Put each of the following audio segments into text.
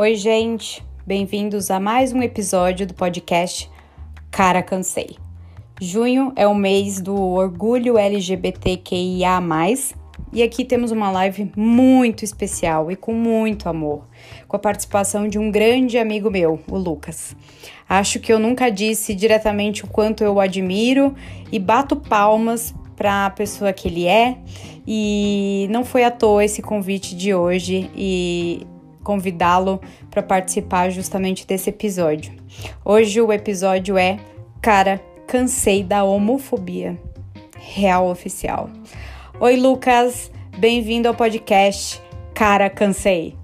Oi, gente, bem-vindos a mais um episódio do podcast Cara Cansei. Junho é o mês do orgulho LGBTQIA, e aqui temos uma live muito especial e com muito amor, com a participação de um grande amigo meu, o Lucas. Acho que eu nunca disse diretamente o quanto eu o admiro e bato palmas para a pessoa que ele é, e não foi à toa esse convite de hoje e convidá-lo para participar justamente desse episódio. Hoje o episódio é Cara, cansei da homofobia. Real oficial. Oi, Lucas, bem-vindo ao podcast Cara, cansei.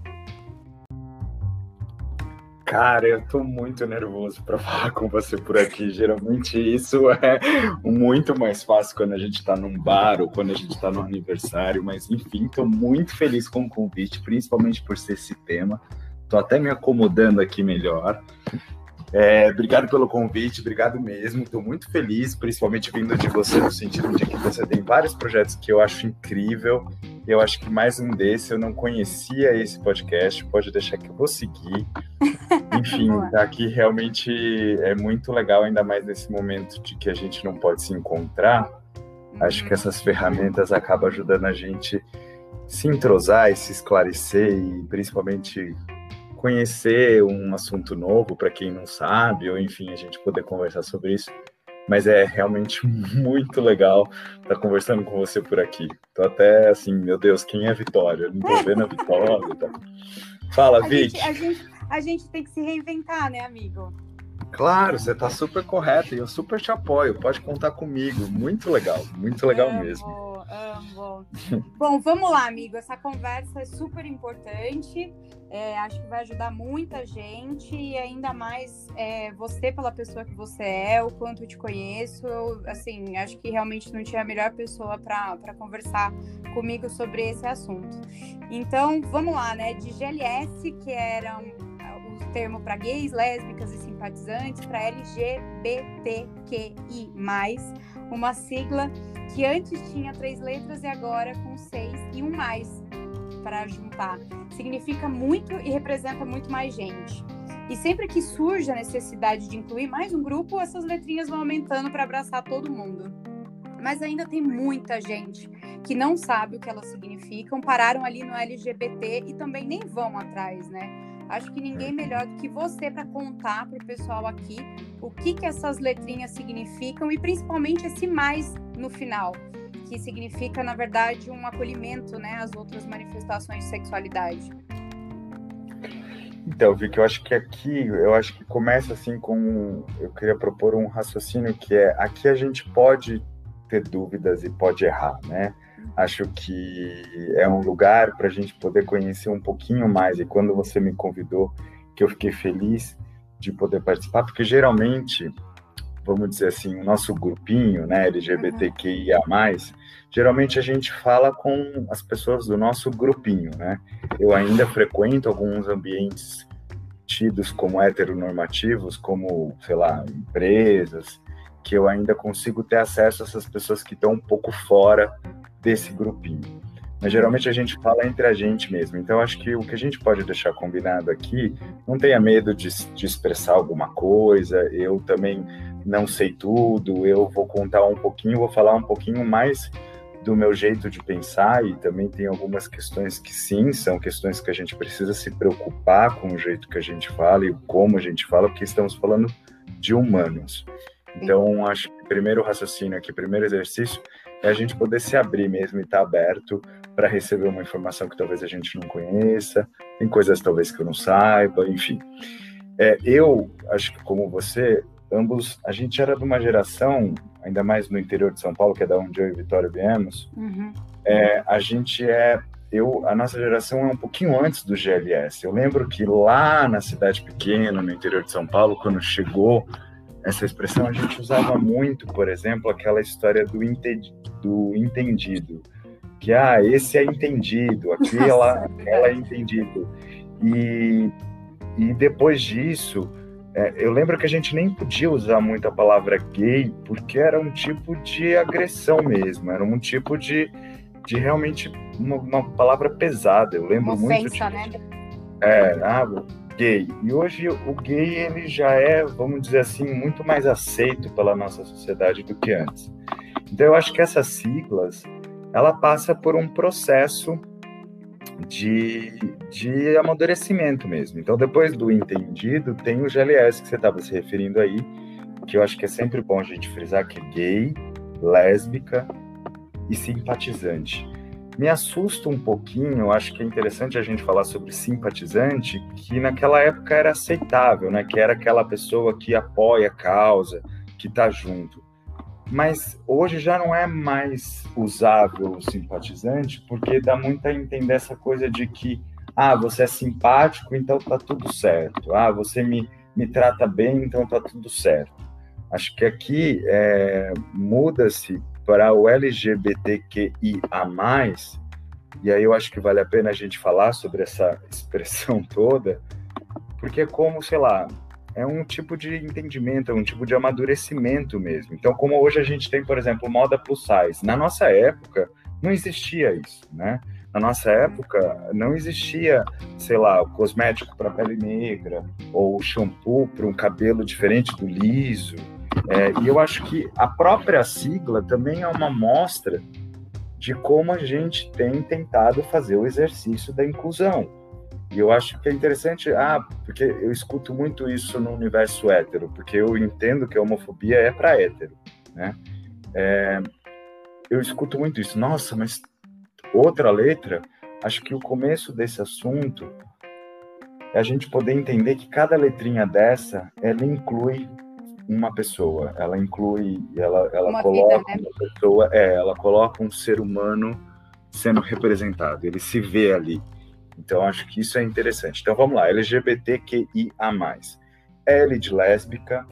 Cara, eu tô muito nervoso para falar com você por aqui. Geralmente isso é muito mais fácil quando a gente tá num bar ou quando a gente tá no aniversário, mas enfim, tô muito feliz com o convite, principalmente por ser esse tema. Tô até me acomodando aqui melhor. É, obrigado pelo convite, obrigado mesmo. Estou muito feliz, principalmente vindo de você, no sentido de que você tem vários projetos que eu acho incrível. Eu acho que mais um desse eu não conhecia esse podcast. Pode deixar que eu vou seguir. Enfim, tá aqui realmente é muito legal, ainda mais nesse momento de que a gente não pode se encontrar. Acho que uhum. essas ferramentas acabam ajudando a gente se entrosar e se esclarecer e principalmente conhecer um assunto novo para quem não sabe, ou enfim, a gente poder conversar sobre isso. Mas é realmente muito legal estar tá conversando com você por aqui. Tô até assim, meu Deus, quem é a Vitória? não tô vendo a Vitória. Tá? Fala, a Vic. Gente, a, gente, a gente tem que se reinventar, né, amigo? Claro, você está super correto e eu super te apoio. Pode contar comigo. Muito legal, muito legal amo, mesmo. Amo. Bom, vamos lá, amigo. Essa conversa é super importante. É, acho que vai ajudar muita gente e ainda mais é, você pela pessoa que você é, o quanto eu te conheço. Eu, assim, acho que realmente não tinha a melhor pessoa para conversar comigo sobre esse assunto. Então, vamos lá, né? De GLS, que era um, o termo para gays, lésbicas e simpatizantes, para LGBTQI, uma sigla que antes tinha três letras e agora com seis e um mais para juntar. Significa muito e representa muito mais gente. E sempre que surge a necessidade de incluir mais um grupo, essas letrinhas vão aumentando para abraçar todo mundo. Mas ainda tem muita gente que não sabe o que elas significam, pararam ali no LGBT e também nem vão atrás, né? Acho que ninguém melhor do que você para contar para o pessoal aqui o que, que essas letrinhas significam e principalmente esse mais no final que significa, na verdade, um acolhimento né, às outras manifestações de sexualidade. Então, Vicky, eu acho que aqui, eu acho que começa assim com, eu queria propor um raciocínio que é, aqui a gente pode ter dúvidas e pode errar, né? Acho que é um lugar para a gente poder conhecer um pouquinho mais, e quando você me convidou, que eu fiquei feliz de poder participar, porque geralmente vamos dizer assim, o nosso grupinho, né, LGBTQIA+, geralmente a gente fala com as pessoas do nosso grupinho, né? Eu ainda frequento alguns ambientes tidos como heteronormativos, como, sei lá, empresas, que eu ainda consigo ter acesso a essas pessoas que estão um pouco fora desse grupinho. Mas geralmente a gente fala entre a gente mesmo. Então acho que o que a gente pode deixar combinado aqui, não tenha medo de, de expressar alguma coisa. Eu também não sei tudo, eu vou contar um pouquinho, vou falar um pouquinho mais do meu jeito de pensar e também tem algumas questões que sim, são questões que a gente precisa se preocupar com o jeito que a gente fala e como a gente fala, porque estamos falando de humanos. Então, acho que o primeiro raciocínio aqui, o primeiro exercício é a gente poder se abrir mesmo e estar tá aberto para receber uma informação que talvez a gente não conheça, tem coisas talvez que eu não saiba, enfim. É, eu acho que como você, ambos, a gente era de uma geração, ainda mais no interior de São Paulo, que é da onde eu e Vitória viemos, uhum. é, a gente é, eu, a nossa geração é um pouquinho antes do GLS. Eu lembro que lá na cidade pequena, no interior de São Paulo, quando chegou essa expressão, a gente usava muito, por exemplo, aquela história do, do entendido, que ah, esse é entendido, aqui ela, ela é entendido. E, e depois disso, é, eu lembro que a gente nem podia usar muito a palavra gay, porque era um tipo de agressão mesmo, era um tipo de, de realmente uma, uma palavra pesada. Eu lembro uma muito. Ofensa, né? É, ah, gay. E hoje o gay ele já é, vamos dizer assim, muito mais aceito pela nossa sociedade do que antes. Então eu acho que essas siglas ela passa por um processo de, de amadurecimento mesmo. Então depois do entendido tem o GLS que você estava se referindo aí, que eu acho que é sempre bom a gente frisar que é gay, lésbica e simpatizante. Me assusta um pouquinho, acho que é interessante a gente falar sobre simpatizante, que naquela época era aceitável, né? Que era aquela pessoa que apoia a causa, que está junto. Mas hoje já não é mais usável o simpatizante, porque dá muito a entender essa coisa de que, ah, você é simpático, então tá tudo certo. Ah, você me, me trata bem, então tá tudo certo. Acho que aqui é, muda-se para o LGBTQIA+, e aí eu acho que vale a pena a gente falar sobre essa expressão toda, porque é como, sei lá, é um tipo de entendimento, é um tipo de amadurecimento mesmo. Então, como hoje a gente tem, por exemplo, moda plus size, na nossa época não existia isso, né? Na nossa época não existia, sei lá, o cosmético para pele negra ou shampoo para um cabelo diferente do liso. É, e eu acho que a própria sigla também é uma mostra de como a gente tem tentado fazer o exercício da inclusão. E eu acho que é interessante, ah, porque eu escuto muito isso no universo hétero, porque eu entendo que a homofobia é para hétero, né? É, eu escuto muito isso. Nossa, mas outra letra, acho que o começo desse assunto é a gente poder entender que cada letrinha dessa, ela inclui uma pessoa, ela inclui, ela, ela uma coloca vida, né? uma pessoa, é, ela coloca um ser humano sendo representado, ele se vê ali. Então acho que isso é interessante. Então vamos lá, LGBTQIA+. L de lésbica,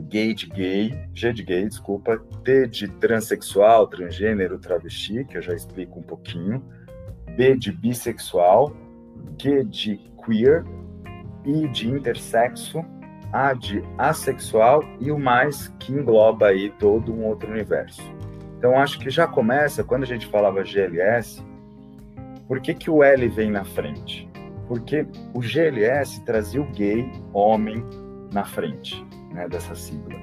gay de gay, G de gay, desculpa, T de transexual, transgênero, travesti, que eu já explico um pouquinho, B de bissexual, Q de queer, I de intersexo, a de assexual e o mais que engloba aí todo um outro universo. Então acho que já começa quando a gente falava GLS, por que, que o L vem na frente? Porque o GLS trazia o gay, homem, na frente né, dessa sigla.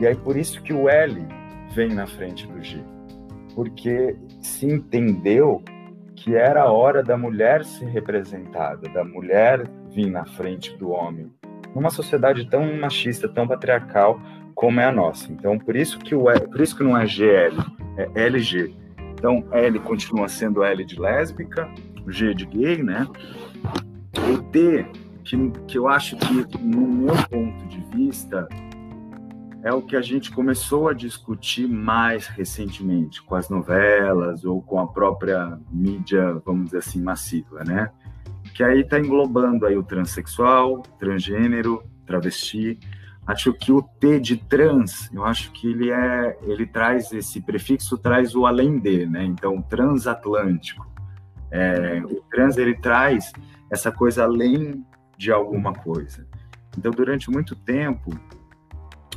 E aí por isso que o L vem na frente do G. Porque se entendeu que era a hora da mulher ser representada, da mulher vir na frente do homem, numa sociedade tão machista, tão patriarcal como é a nossa. Então, por isso que o por isso que não é GL, é LG. Então, L continua sendo L de lésbica, G de gay, né? O T, que, que eu acho que, no meu ponto de vista, é o que a gente começou a discutir mais recentemente com as novelas ou com a própria mídia, vamos dizer assim, massiva, né? que aí está englobando aí o transexual, transgênero, travesti. Acho que o T de trans, eu acho que ele é, ele traz esse prefixo, traz o além de, né? Então, transatlântico. É, o trans ele traz essa coisa além de alguma coisa. Então, durante muito tempo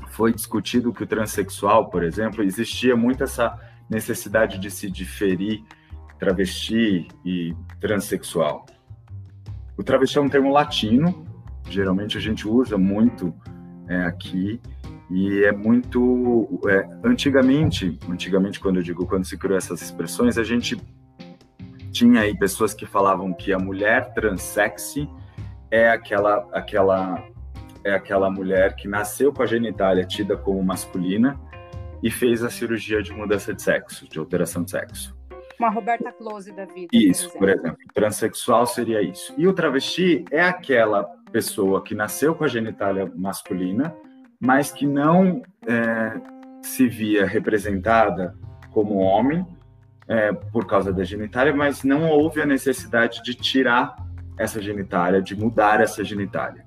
foi discutido que o transexual, por exemplo, existia muito essa necessidade de se diferir travesti e transexual. O travesti é um termo latino, geralmente a gente usa muito é, aqui, e é muito. É, antigamente, antigamente, quando eu digo quando se criou essas expressões, a gente tinha aí pessoas que falavam que a mulher transexy é aquela, aquela, é aquela mulher que nasceu com a genitália tida como masculina e fez a cirurgia de mudança de sexo, de alteração de sexo. Uma Roberta Close da vida. Isso, por exemplo. por exemplo. Transsexual seria isso. E o travesti é aquela pessoa que nasceu com a genitália masculina, mas que não é, se via representada como homem é, por causa da genitália, mas não houve a necessidade de tirar essa genitália, de mudar essa genitália.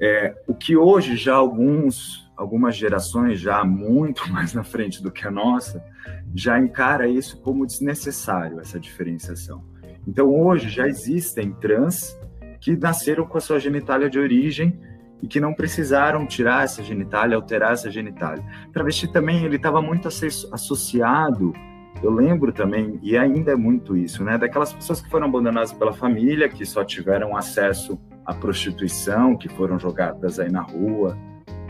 É, o que hoje já alguns algumas gerações já muito mais na frente do que a nossa, já encara isso como desnecessário, essa diferenciação. Então, hoje já existem trans que nasceram com a sua genitália de origem e que não precisaram tirar essa genitália, alterar essa genitália. Travesti também, ele estava muito associado, eu lembro também, e ainda é muito isso, né, daquelas pessoas que foram abandonadas pela família, que só tiveram acesso a prostituição que foram jogadas aí na rua,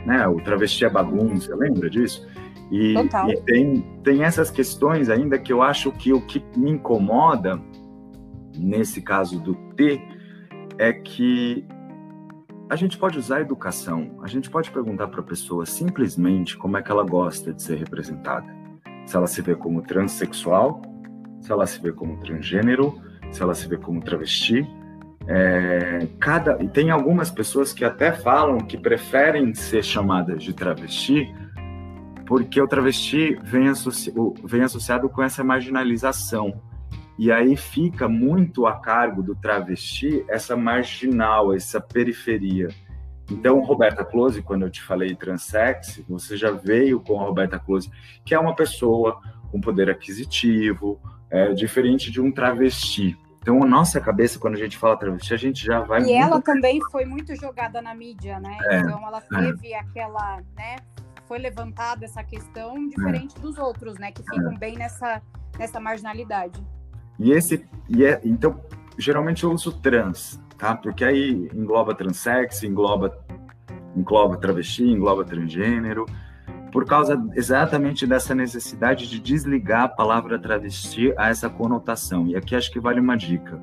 né? O travesti é bagunça, lembra disso? E, e, tem, tem essas questões ainda que eu acho que o que me incomoda nesse caso do T é que a gente pode usar a educação, a gente pode perguntar para a pessoa simplesmente como é que ela gosta de ser representada. Se ela se vê como transexual, se ela se vê como transgênero, se ela se vê como travesti. É, cada e tem algumas pessoas que até falam que preferem ser chamadas de travesti porque o travesti vem, associ, vem associado com essa marginalização e aí fica muito a cargo do travesti essa marginal, essa periferia. Então, Roberta Close, quando eu te falei transex, você já veio com a Roberta Close, que é uma pessoa com poder aquisitivo, é, diferente de um travesti. Então, a nossa cabeça, quando a gente fala travesti, a gente já vai. E muito... ela também foi muito jogada na mídia, né? É, então, ela é. teve é. aquela, né? Foi levantada essa questão diferente é. dos outros, né? Que ficam é. bem nessa, nessa marginalidade. E esse, e é, então, geralmente eu uso trans, tá? Porque aí engloba transex, engloba, engloba travesti, engloba transgênero, por causa exatamente dessa necessidade de desligar a palavra travesti a essa conotação. E aqui acho que vale uma dica.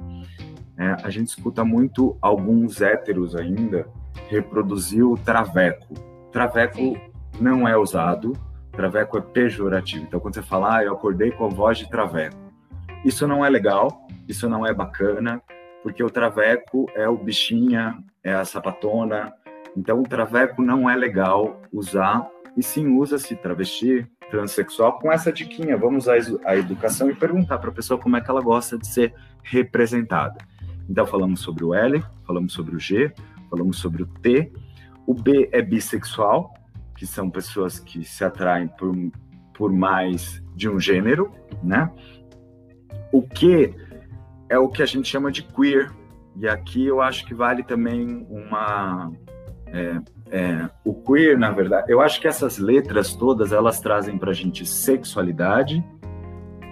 É, a gente escuta muito alguns héteros ainda reproduzir o traveco. Traveco Sim. não é usado, traveco é pejorativo. Então, quando você fala, ah, eu acordei com a voz de traveco, isso não é legal, isso não é bacana, porque o traveco é o bichinha, é a sapatona. Então, o traveco não é legal usar, e sim usa-se travesti, transexual, com essa diquinha. Vamos usar a educação e perguntar para a pessoa como é que ela gosta de ser representada. Então, falamos sobre o L, falamos sobre o G, falamos sobre o T. O B é bissexual, que são pessoas que se atraem por, por mais de um gênero, né? O que é o que a gente chama de queer. E aqui eu acho que vale também uma. É, é, o queer, na verdade, eu acho que essas letras todas elas trazem para a gente sexualidade,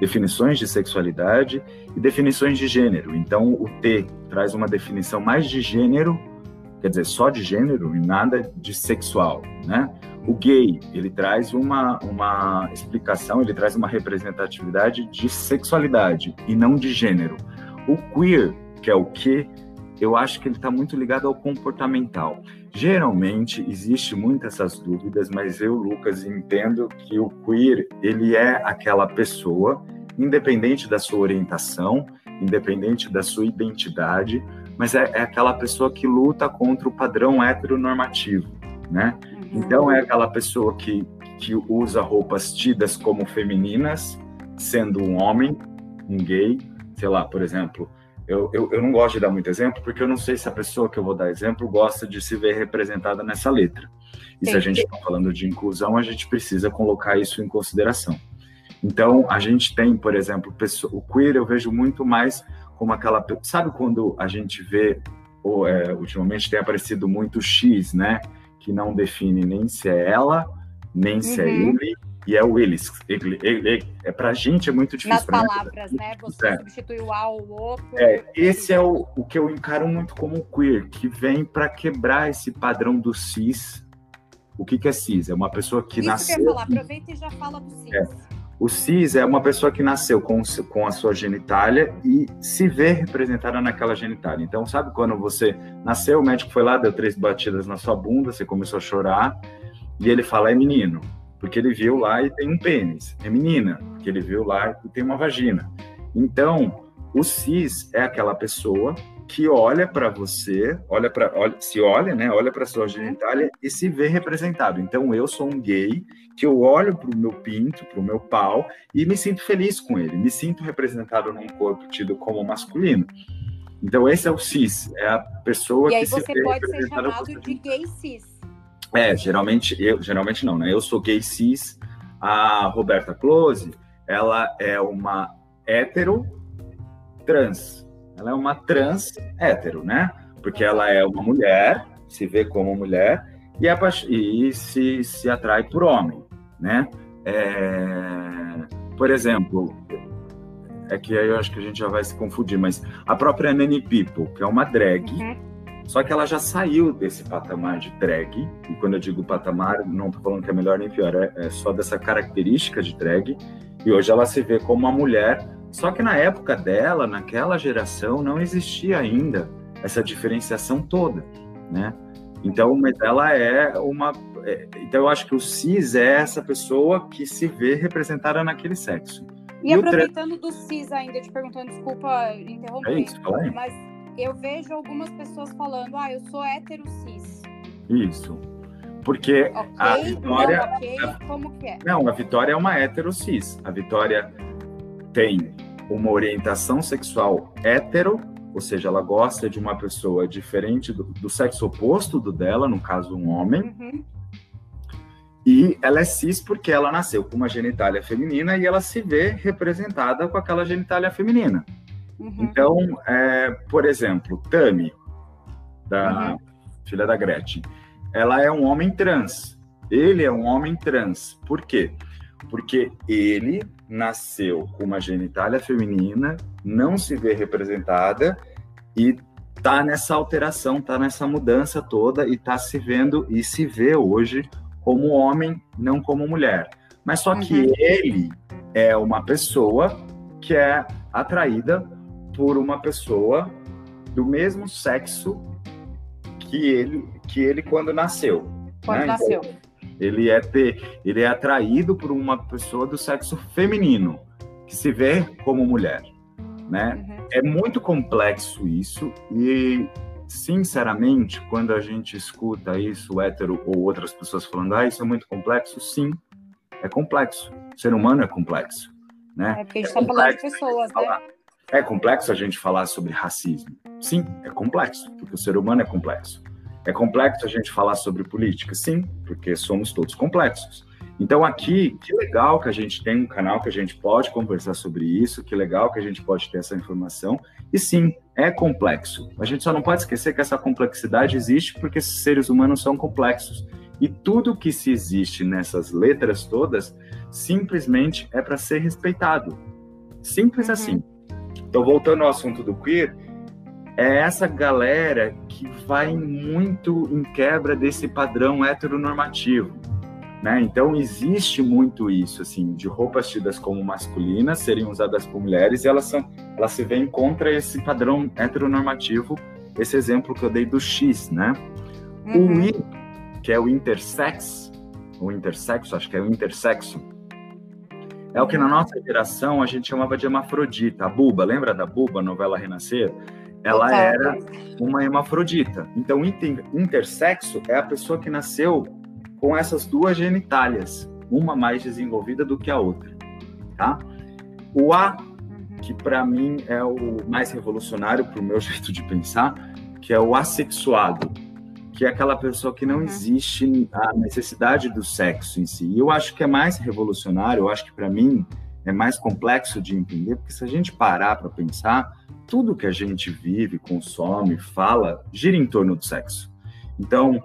definições de sexualidade e definições de gênero. Então, o T traz uma definição mais de gênero, quer dizer, só de gênero e nada de sexual, né? O gay, ele traz uma, uma explicação, ele traz uma representatividade de sexualidade e não de gênero. O queer, que é o que, eu acho que ele está muito ligado ao comportamental. Geralmente existe muitas essas dúvidas, mas eu, Lucas, entendo que o queer ele é aquela pessoa, independente da sua orientação, independente da sua identidade, mas é, é aquela pessoa que luta contra o padrão heteronormativo, né? Então é aquela pessoa que, que usa roupas tidas como femininas, sendo um homem, um gay, sei lá, por exemplo. Eu, eu, eu não gosto de dar muito exemplo, porque eu não sei se a pessoa que eu vou dar exemplo gosta de se ver representada nessa letra. E Sim. se a gente está falando de inclusão, a gente precisa colocar isso em consideração. Então, a gente tem, por exemplo, pessoa, o queer eu vejo muito mais como aquela. Sabe quando a gente vê, ou, é, ultimamente tem aparecido muito X, né? Que não define nem se é ela, nem uhum. se é uhum. ele, e é o eles. Ele, ele, ele, é, pra gente é muito difícil. Nas palavras, né? Você é. substitui o A ou o outro. É, esse é o, o que eu encaro muito como queer, que vem para quebrar esse padrão do cis. O que, que é cis? É uma pessoa que Isso nasceu. Que eu ia falar, aproveita e já fala do cis. É. O cis é uma pessoa que nasceu com, com a sua genitália e se vê representada naquela genitália. Então, sabe quando você nasceu, o médico foi lá, deu três batidas na sua bunda, você começou a chorar, e ele fala, é menino, porque ele viu lá e tem um pênis. É menina, porque ele viu lá e tem uma vagina. Então, o cis é aquela pessoa que olha para você, olha para, se olha, né, olha para sua genitália e se vê representado. Então eu sou um gay que eu olho para o meu pinto, para o meu pau e me sinto feliz com ele, me sinto representado num corpo tido como masculino. Então esse é o cis, é a pessoa e aí que você se pode ser chamado de gay cis. É, geralmente eu, geralmente não, né? Eu sou gay cis. A Roberta Close, ela é uma hétero trans ela é uma trans hétero, né? Porque ela é uma mulher, se vê como mulher e, é, e se, se atrai por homem, né? É, por exemplo, é que aí eu acho que a gente já vai se confundir, mas a própria Nanny People, que é uma drag, uhum. Só que ela já saiu desse patamar de drag, e quando eu digo patamar, não estou falando que é melhor nem pior, é, é só dessa característica de drag, e hoje ela se vê como uma mulher, só que na época dela, naquela geração, não existia ainda essa diferenciação toda, né? Então, mas ela é uma. É, então, eu acho que o cis é essa pessoa que se vê representada naquele sexo. E, e aproveitando do cis ainda, te perguntando, desculpa interromper, é isso, aí. mas eu vejo algumas pessoas falando, ah, eu sou hétero cis. Isso. Porque okay, a Vitória. Não, okay, como que é? Não, a Vitória é uma hétero cis. A Vitória tem uma orientação sexual hétero, ou seja, ela gosta de uma pessoa diferente do, do sexo oposto do dela, no caso, um homem. Uhum. E ela é cis porque ela nasceu com uma genitália feminina e ela se vê representada com aquela genitália feminina. Uhum. Então, é, por exemplo, Tami, da uhum. filha da Gretchen, ela é um homem trans. Ele é um homem trans. Por quê? Porque ele nasceu com uma genitália feminina, não se vê representada e tá nessa alteração, tá nessa mudança toda e tá se vendo e se vê hoje como homem, não como mulher. Mas só que uhum. ele é uma pessoa que é atraída por uma pessoa do mesmo sexo que ele, que ele quando nasceu. Quando né? nasceu. Então, ele é ter, ele é atraído por uma pessoa do sexo feminino que se vê como mulher, né? Uhum. É muito complexo isso e sinceramente, quando a gente escuta isso, hétero ou outras pessoas falando, ah, isso é muito complexo, sim, é complexo. O ser humano é complexo, né? É porque a gente está é falando de pessoas, né? É complexo a gente falar sobre racismo. Sim, é complexo, porque o ser humano é complexo. É complexo a gente falar sobre política? Sim, porque somos todos complexos. Então, aqui, que legal que a gente tem um canal que a gente pode conversar sobre isso, que legal que a gente pode ter essa informação. E sim, é complexo. A gente só não pode esquecer que essa complexidade existe porque esses seres humanos são complexos. E tudo que se existe nessas letras todas simplesmente é para ser respeitado. Simples uhum. assim. Então, voltando ao assunto do queer, é essa galera que vai muito em quebra desse padrão heteronormativo. Né? Então existe muito isso, assim, de roupas tidas como masculinas serem usadas por mulheres e elas são, elas se veem contra esse padrão heteronormativo. Esse exemplo que eu dei do X, né? Uhum. O I, que é o intersex, o intersexo, acho que é o intersexo, é o que na nossa geração a gente chamava de hermafrodita. A Buba, lembra da Buba, novela Renascer? Ela era uma hermafrodita. Então, inter, intersexo é a pessoa que nasceu com essas duas genitálias, uma mais desenvolvida do que a outra, tá? O A, que para mim é o mais revolucionário para o meu jeito de pensar, que é o assexuado que é aquela pessoa que não uhum. existe a necessidade do sexo em si. E eu acho que é mais revolucionário, eu acho que para mim é mais complexo de entender, porque se a gente parar para pensar, tudo que a gente vive, consome, fala, gira em torno do sexo. Então,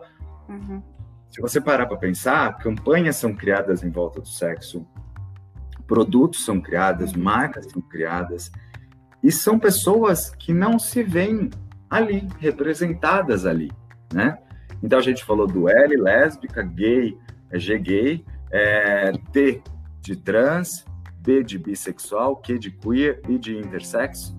uhum. se você parar para pensar, campanhas são criadas em volta do sexo, produtos são criados, uhum. marcas são criadas, e são pessoas que não se veem ali, representadas ali, né? Então a gente falou do L, lésbica, gay, é G gay, é, T de trans, B de bissexual, Q de queer e de intersexo,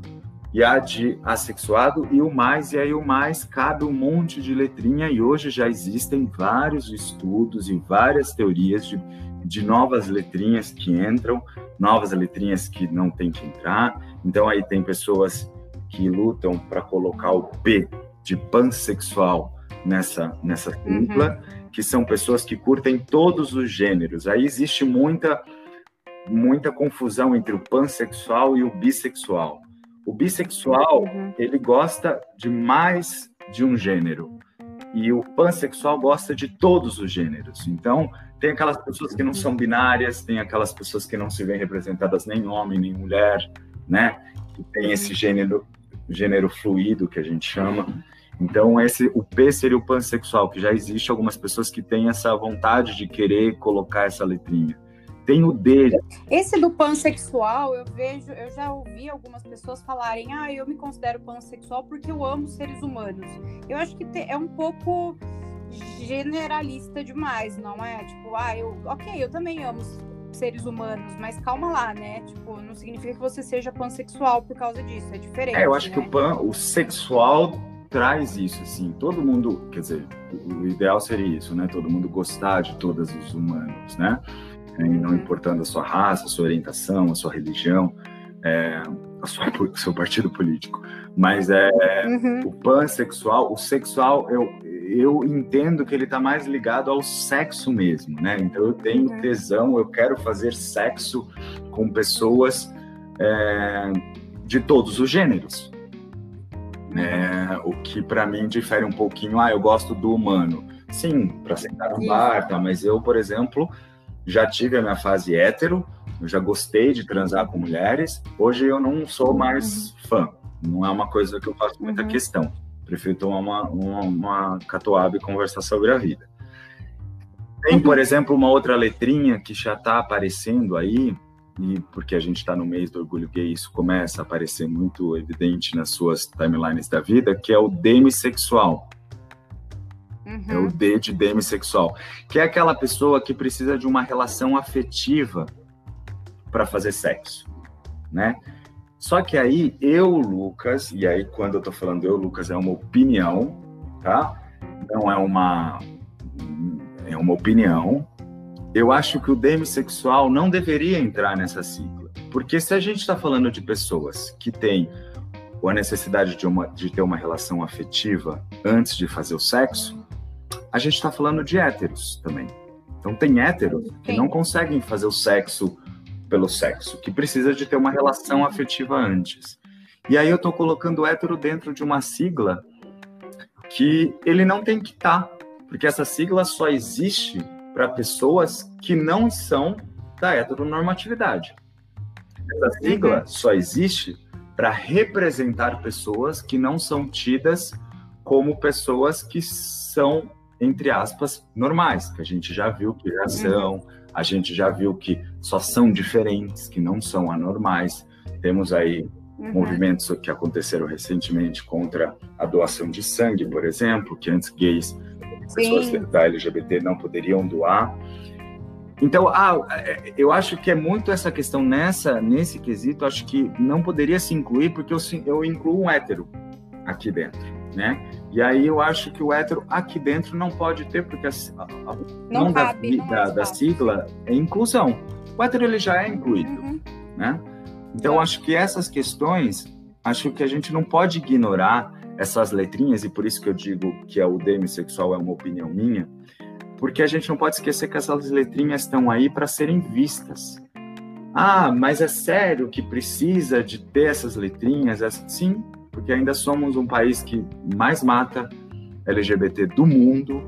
e A de assexuado e o mais, e aí o mais cabe um monte de letrinha e hoje já existem vários estudos e várias teorias de, de novas letrinhas que entram, novas letrinhas que não tem que entrar. Então aí tem pessoas que lutam para colocar o P de pansexual nessa, nessa tripla, uhum. que são pessoas que curtem todos os gêneros. Aí existe muita, muita confusão entre o pansexual e o bissexual. O bissexual, uhum. ele gosta de mais de um gênero. E o pansexual gosta de todos os gêneros. Então, tem aquelas pessoas que não são binárias, tem aquelas pessoas que não se veem representadas nem homem, nem mulher, né? Que tem esse gênero, gênero fluido que a gente chama. Então, esse, o P seria o pansexual, que já existe algumas pessoas que têm essa vontade de querer colocar essa letrinha. Tem o D. Esse do pansexual, eu vejo, eu já ouvi algumas pessoas falarem, ah, eu me considero pansexual porque eu amo seres humanos. Eu acho que é um pouco generalista demais, não é? Tipo, ah, eu, ok, eu também amo seres humanos, mas calma lá, né? Tipo, não significa que você seja pansexual por causa disso, é diferente. É, eu acho né? que o pan, o sexual traz isso, assim, todo mundo, quer dizer, o ideal seria isso, né? Todo mundo gostar de todos os humanos, né? E não uhum. importando a sua raça, a sua orientação, a sua religião, é, a sua, o seu partido político. Mas é uhum. o pansexual, o sexual, eu, eu entendo que ele está mais ligado ao sexo mesmo, né? Então eu tenho uhum. tesão, eu quero fazer sexo com pessoas é, de todos os gêneros. É, o que para mim difere um pouquinho, ah, eu gosto do humano. Sim, para sentar no bar, tá? Mas eu, por exemplo, já tive a minha fase hétero, eu já gostei de transar com mulheres. Hoje eu não sou mais uhum. fã. Não é uma coisa que eu faço muita uhum. questão. Prefiro tomar uma, uma, uma catuaba e conversar sobre a vida. Tem, por uhum. exemplo, uma outra letrinha que já está aparecendo aí, e porque a gente está no mês do orgulho gay, isso começa a aparecer muito evidente nas suas timelines da vida, que é o demissexual. Uhum. É o D de demissexual, que é aquela pessoa que precisa de uma relação afetiva para fazer sexo, né? Só que aí eu, Lucas, e aí quando eu tô falando eu, Lucas, é uma opinião, tá? Não é uma é uma opinião. Eu acho que o demissexual não deveria entrar nessa sigla, porque se a gente está falando de pessoas que têm a necessidade de, uma, de ter uma relação afetiva antes de fazer o sexo, a gente está falando de héteros também. Então tem héteros que não conseguem fazer o sexo pelo sexo, que precisa de ter uma relação afetiva antes. E aí eu estou colocando o hétero dentro de uma sigla que ele não tem que estar, tá, porque essa sigla só existe para pessoas que não são da heteronormatividade. Essa sigla uhum. só existe para representar pessoas que não são tidas como pessoas que são entre aspas, normais, que a gente já viu que já uhum. são, a gente já viu que só são diferentes, que não são anormais. Temos aí uhum. movimentos que aconteceram recentemente contra a doação de sangue, por exemplo, que antes gays, pessoas da LGBT não poderiam doar. Então, ah, é, eu acho que é muito essa questão nessa, nesse quesito, acho que não poderia se incluir, porque eu, eu incluo um hétero aqui dentro, né? E aí eu acho que o hétero aqui dentro não pode ter, porque a, a, não cabe, da, da, da, sigla é inclusão. O hétero ele já é incluído, uhum. né? Então é. acho que essas questões, acho que a gente não pode ignorar essas letrinhas, e por isso que eu digo que é o demissexual é uma opinião minha, porque a gente não pode esquecer que essas letrinhas estão aí para serem vistas. Ah, mas é sério que precisa de ter essas letrinhas? Sim, porque ainda somos um país que mais mata LGBT do mundo.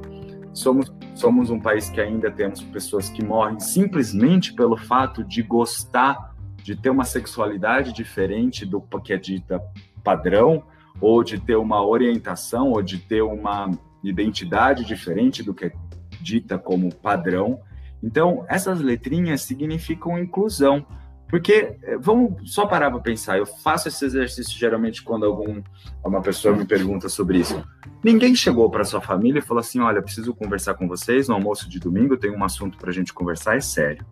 Somos, somos um país que ainda temos pessoas que morrem simplesmente pelo fato de gostar, de ter uma sexualidade diferente do que é dita padrão, ou de ter uma orientação, ou de ter uma identidade diferente do que é dita como padrão. Então, essas letrinhas significam inclusão. Porque, eh, vamos só parar para pensar, eu faço esse exercício geralmente quando algum, uma pessoa me pergunta sobre isso. Ninguém chegou para sua família e falou assim: olha, preciso conversar com vocês no almoço de domingo, tem um assunto para a gente conversar, é sério.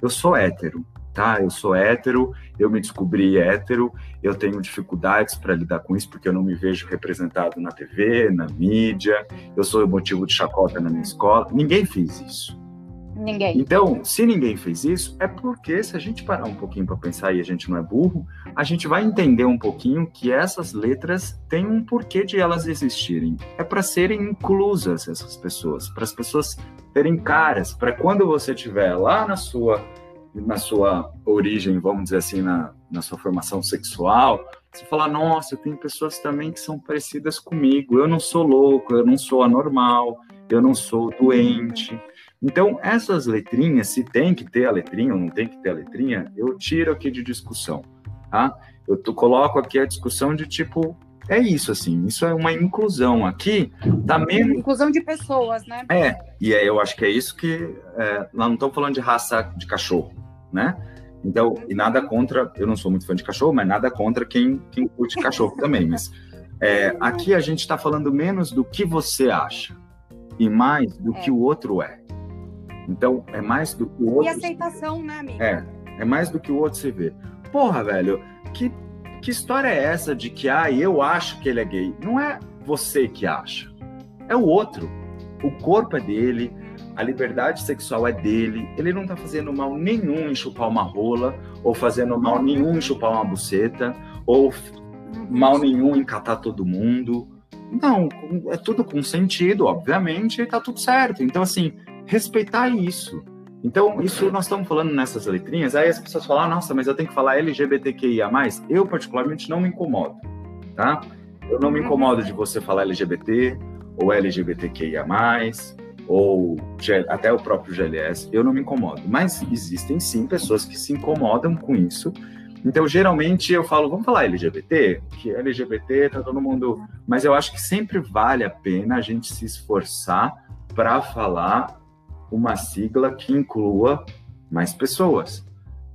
Eu sou hétero, tá? Eu sou hétero, eu me descobri hétero, eu tenho dificuldades para lidar com isso porque eu não me vejo representado na TV, na mídia, eu sou motivo de chacota na minha escola. Ninguém fez isso. Ninguém. Então, se ninguém fez isso, é porque se a gente parar um pouquinho para pensar e a gente não é burro, a gente vai entender um pouquinho que essas letras têm um porquê de elas existirem. É para serem inclusas essas pessoas, para as pessoas terem caras, para quando você estiver lá na sua na sua origem, vamos dizer assim, na, na sua formação sexual, você falar, nossa, tem pessoas também que são parecidas comigo, eu não sou louco, eu não sou anormal, eu não sou doente. Então, essas letrinhas, se tem que ter a letrinha ou não tem que ter a letrinha, eu tiro aqui de discussão, tá? Eu tô, coloco aqui a discussão de tipo, é isso, assim, isso é uma inclusão. Aqui tá menos. Inclusão de pessoas, né? É, e é, eu acho que é isso que. É, nós não estamos falando de raça de cachorro, né? Então, e nada contra, eu não sou muito fã de cachorro, mas nada contra quem, quem curte cachorro também. Mas é, aqui a gente está falando menos do que você acha e mais do é. que o outro é. Então, é mais do que o outro. E aceitação, né, amigo? É, é mais do que o outro se vê. Porra, velho, que que história é essa de que, ah, eu acho que ele é gay? Não é você que acha, é o outro. O corpo é dele, a liberdade sexual é dele, ele não tá fazendo mal nenhum em chupar uma rola, ou fazendo mal nenhum em chupar uma buceta, ou mal nenhum em catar todo mundo. Não, é tudo com sentido, obviamente, e tá tudo certo. Então, assim, respeitar isso. Então, isso nós estamos falando nessas letrinhas, aí as pessoas falam, ah, nossa, mas eu tenho que falar LGBTQIA+. Eu, particularmente, não me incomodo, tá? Eu não me incomodo de você falar LGBT, ou LGBTQIA+, ou até o próprio GLS, eu não me incomodo. Mas existem, sim, pessoas que se incomodam com isso. Então, geralmente, eu falo, vamos falar LGBT? Que LGBT tá todo mundo... Mas eu acho que sempre vale a pena a gente se esforçar para falar uma sigla que inclua mais pessoas.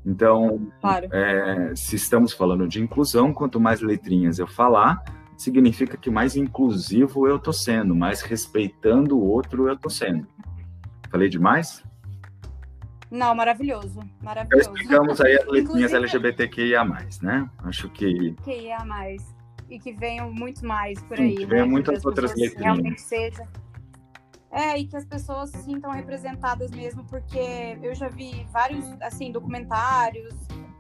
Então, claro. é, se estamos falando de inclusão, quanto mais letrinhas eu falar, significa que mais inclusivo eu estou sendo, mais respeitando o outro eu estou sendo. Falei demais? Não, maravilhoso, maravilhoso. Já explicamos aí as letrinhas LGBTQIA+, né? Acho que... QIA+, e que venham muito mais por aí, Sim, que venham né? muitas outras letrinhas. Realmente seja é, e que as pessoas se sintam representadas mesmo, porque eu já vi vários, assim, documentários,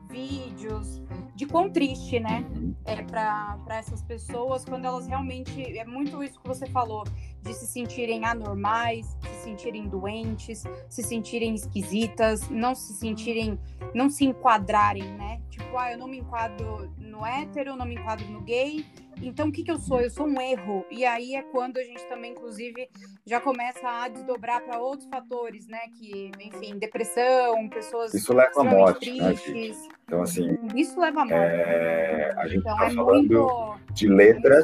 vídeos de quão triste, né, é para essas pessoas quando elas realmente é muito isso que você falou de se sentirem anormais, se sentirem doentes, se sentirem esquisitas, não se sentirem, não se enquadrarem, né? Tipo, ah, eu não me enquadro no hétero, eu não me enquadro no gay, então, o que, que eu sou? Eu sou um erro. E aí é quando a gente também, inclusive, já começa a desdobrar para outros fatores, né? Que, enfim, depressão, pessoas. Isso leva à morte, né, então, assim. Isso leva à morte. É... A gente está então, é falando muito, de letras,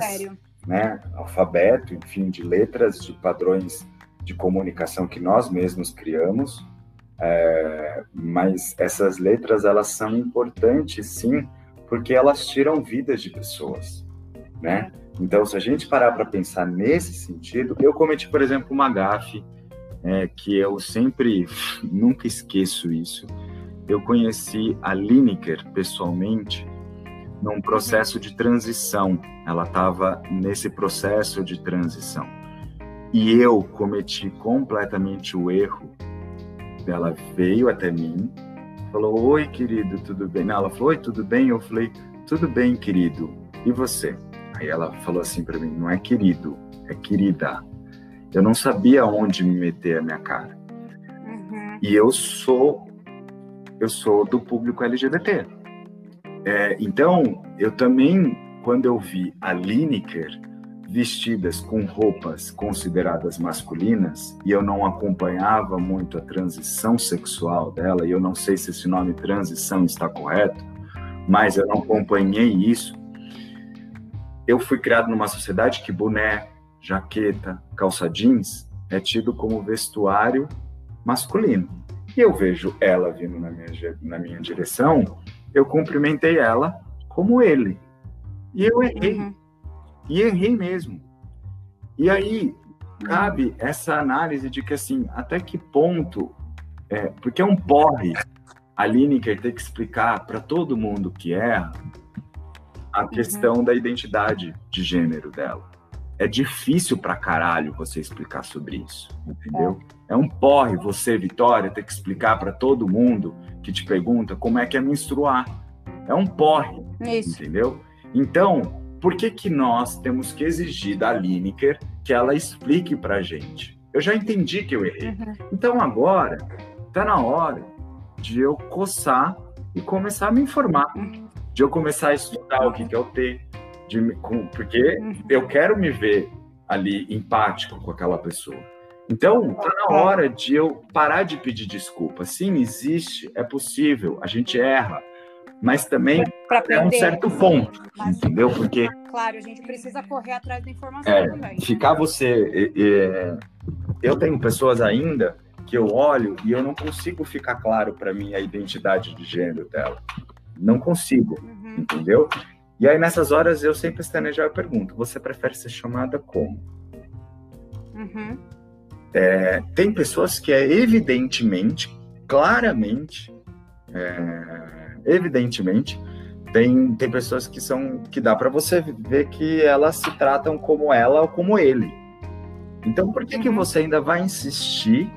né? Alfabeto, enfim, de letras, de padrões de comunicação que nós mesmos criamos. É... Mas essas letras, elas são importantes, sim, porque elas tiram vidas de pessoas né? Então, se a gente parar para pensar nesse sentido, eu cometi, por exemplo, uma gafe, é, que eu sempre, nunca esqueço isso. Eu conheci a Lineker pessoalmente num processo de transição. Ela estava nesse processo de transição. E eu cometi completamente o erro. Ela veio até mim, falou: Oi, querido, tudo bem? Não, ela falou: Oi, tudo bem? Eu falei: Tudo bem, querido. E você? Aí ela falou assim para mim: não é querido, é querida. Eu não sabia onde me meter a minha cara. Uhum. E eu sou, eu sou do público LGBT. É, então, eu também, quando eu vi a Lineker vestidas com roupas consideradas masculinas e eu não acompanhava muito a transição sexual dela, e eu não sei se esse nome transição está correto, mas eu não acompanhei isso eu fui criado numa sociedade que boné, jaqueta, calça jeans é tido como vestuário masculino. E eu vejo ela vindo na minha, na minha direção, eu cumprimentei ela como ele. E eu errei. Uhum. E errei mesmo. E aí cabe essa análise de que assim, até que ponto, é, porque é um porre a Lineker ter que explicar para todo mundo que erra a uhum. questão da identidade de gênero dela. É difícil pra caralho você explicar sobre isso, entendeu? É, é um porre você, Vitória, ter que explicar para todo mundo que te pergunta como é que é menstruar. É um porre, isso. entendeu? Então, por que que nós temos que exigir da Lineker que ela explique pra gente? Eu já entendi que eu errei. Uhum. Então agora tá na hora de eu coçar e começar a me informar. Uhum de eu começar a estudar o que, que é o T, de, com, porque uhum. eu quero me ver ali empático com aquela pessoa. Então, tá na hora de eu parar de pedir desculpa. Sim, existe, é possível, a gente erra, mas também é um certo ponto, mas, entendeu? Porque claro, a gente precisa correr atrás da informação é, também. Ficar você, é, eu tenho pessoas ainda que eu olho e eu não consigo ficar claro para mim a identidade de gênero dela, não consigo, uhum. entendeu? E aí nessas horas eu sempre estanejo e pergunto: você prefere ser chamada como? Uhum. É, tem pessoas que é evidentemente, claramente, é, evidentemente, tem, tem pessoas que são que dá para você ver que elas se tratam como ela ou como ele. Então por que, uhum. que você ainda vai insistir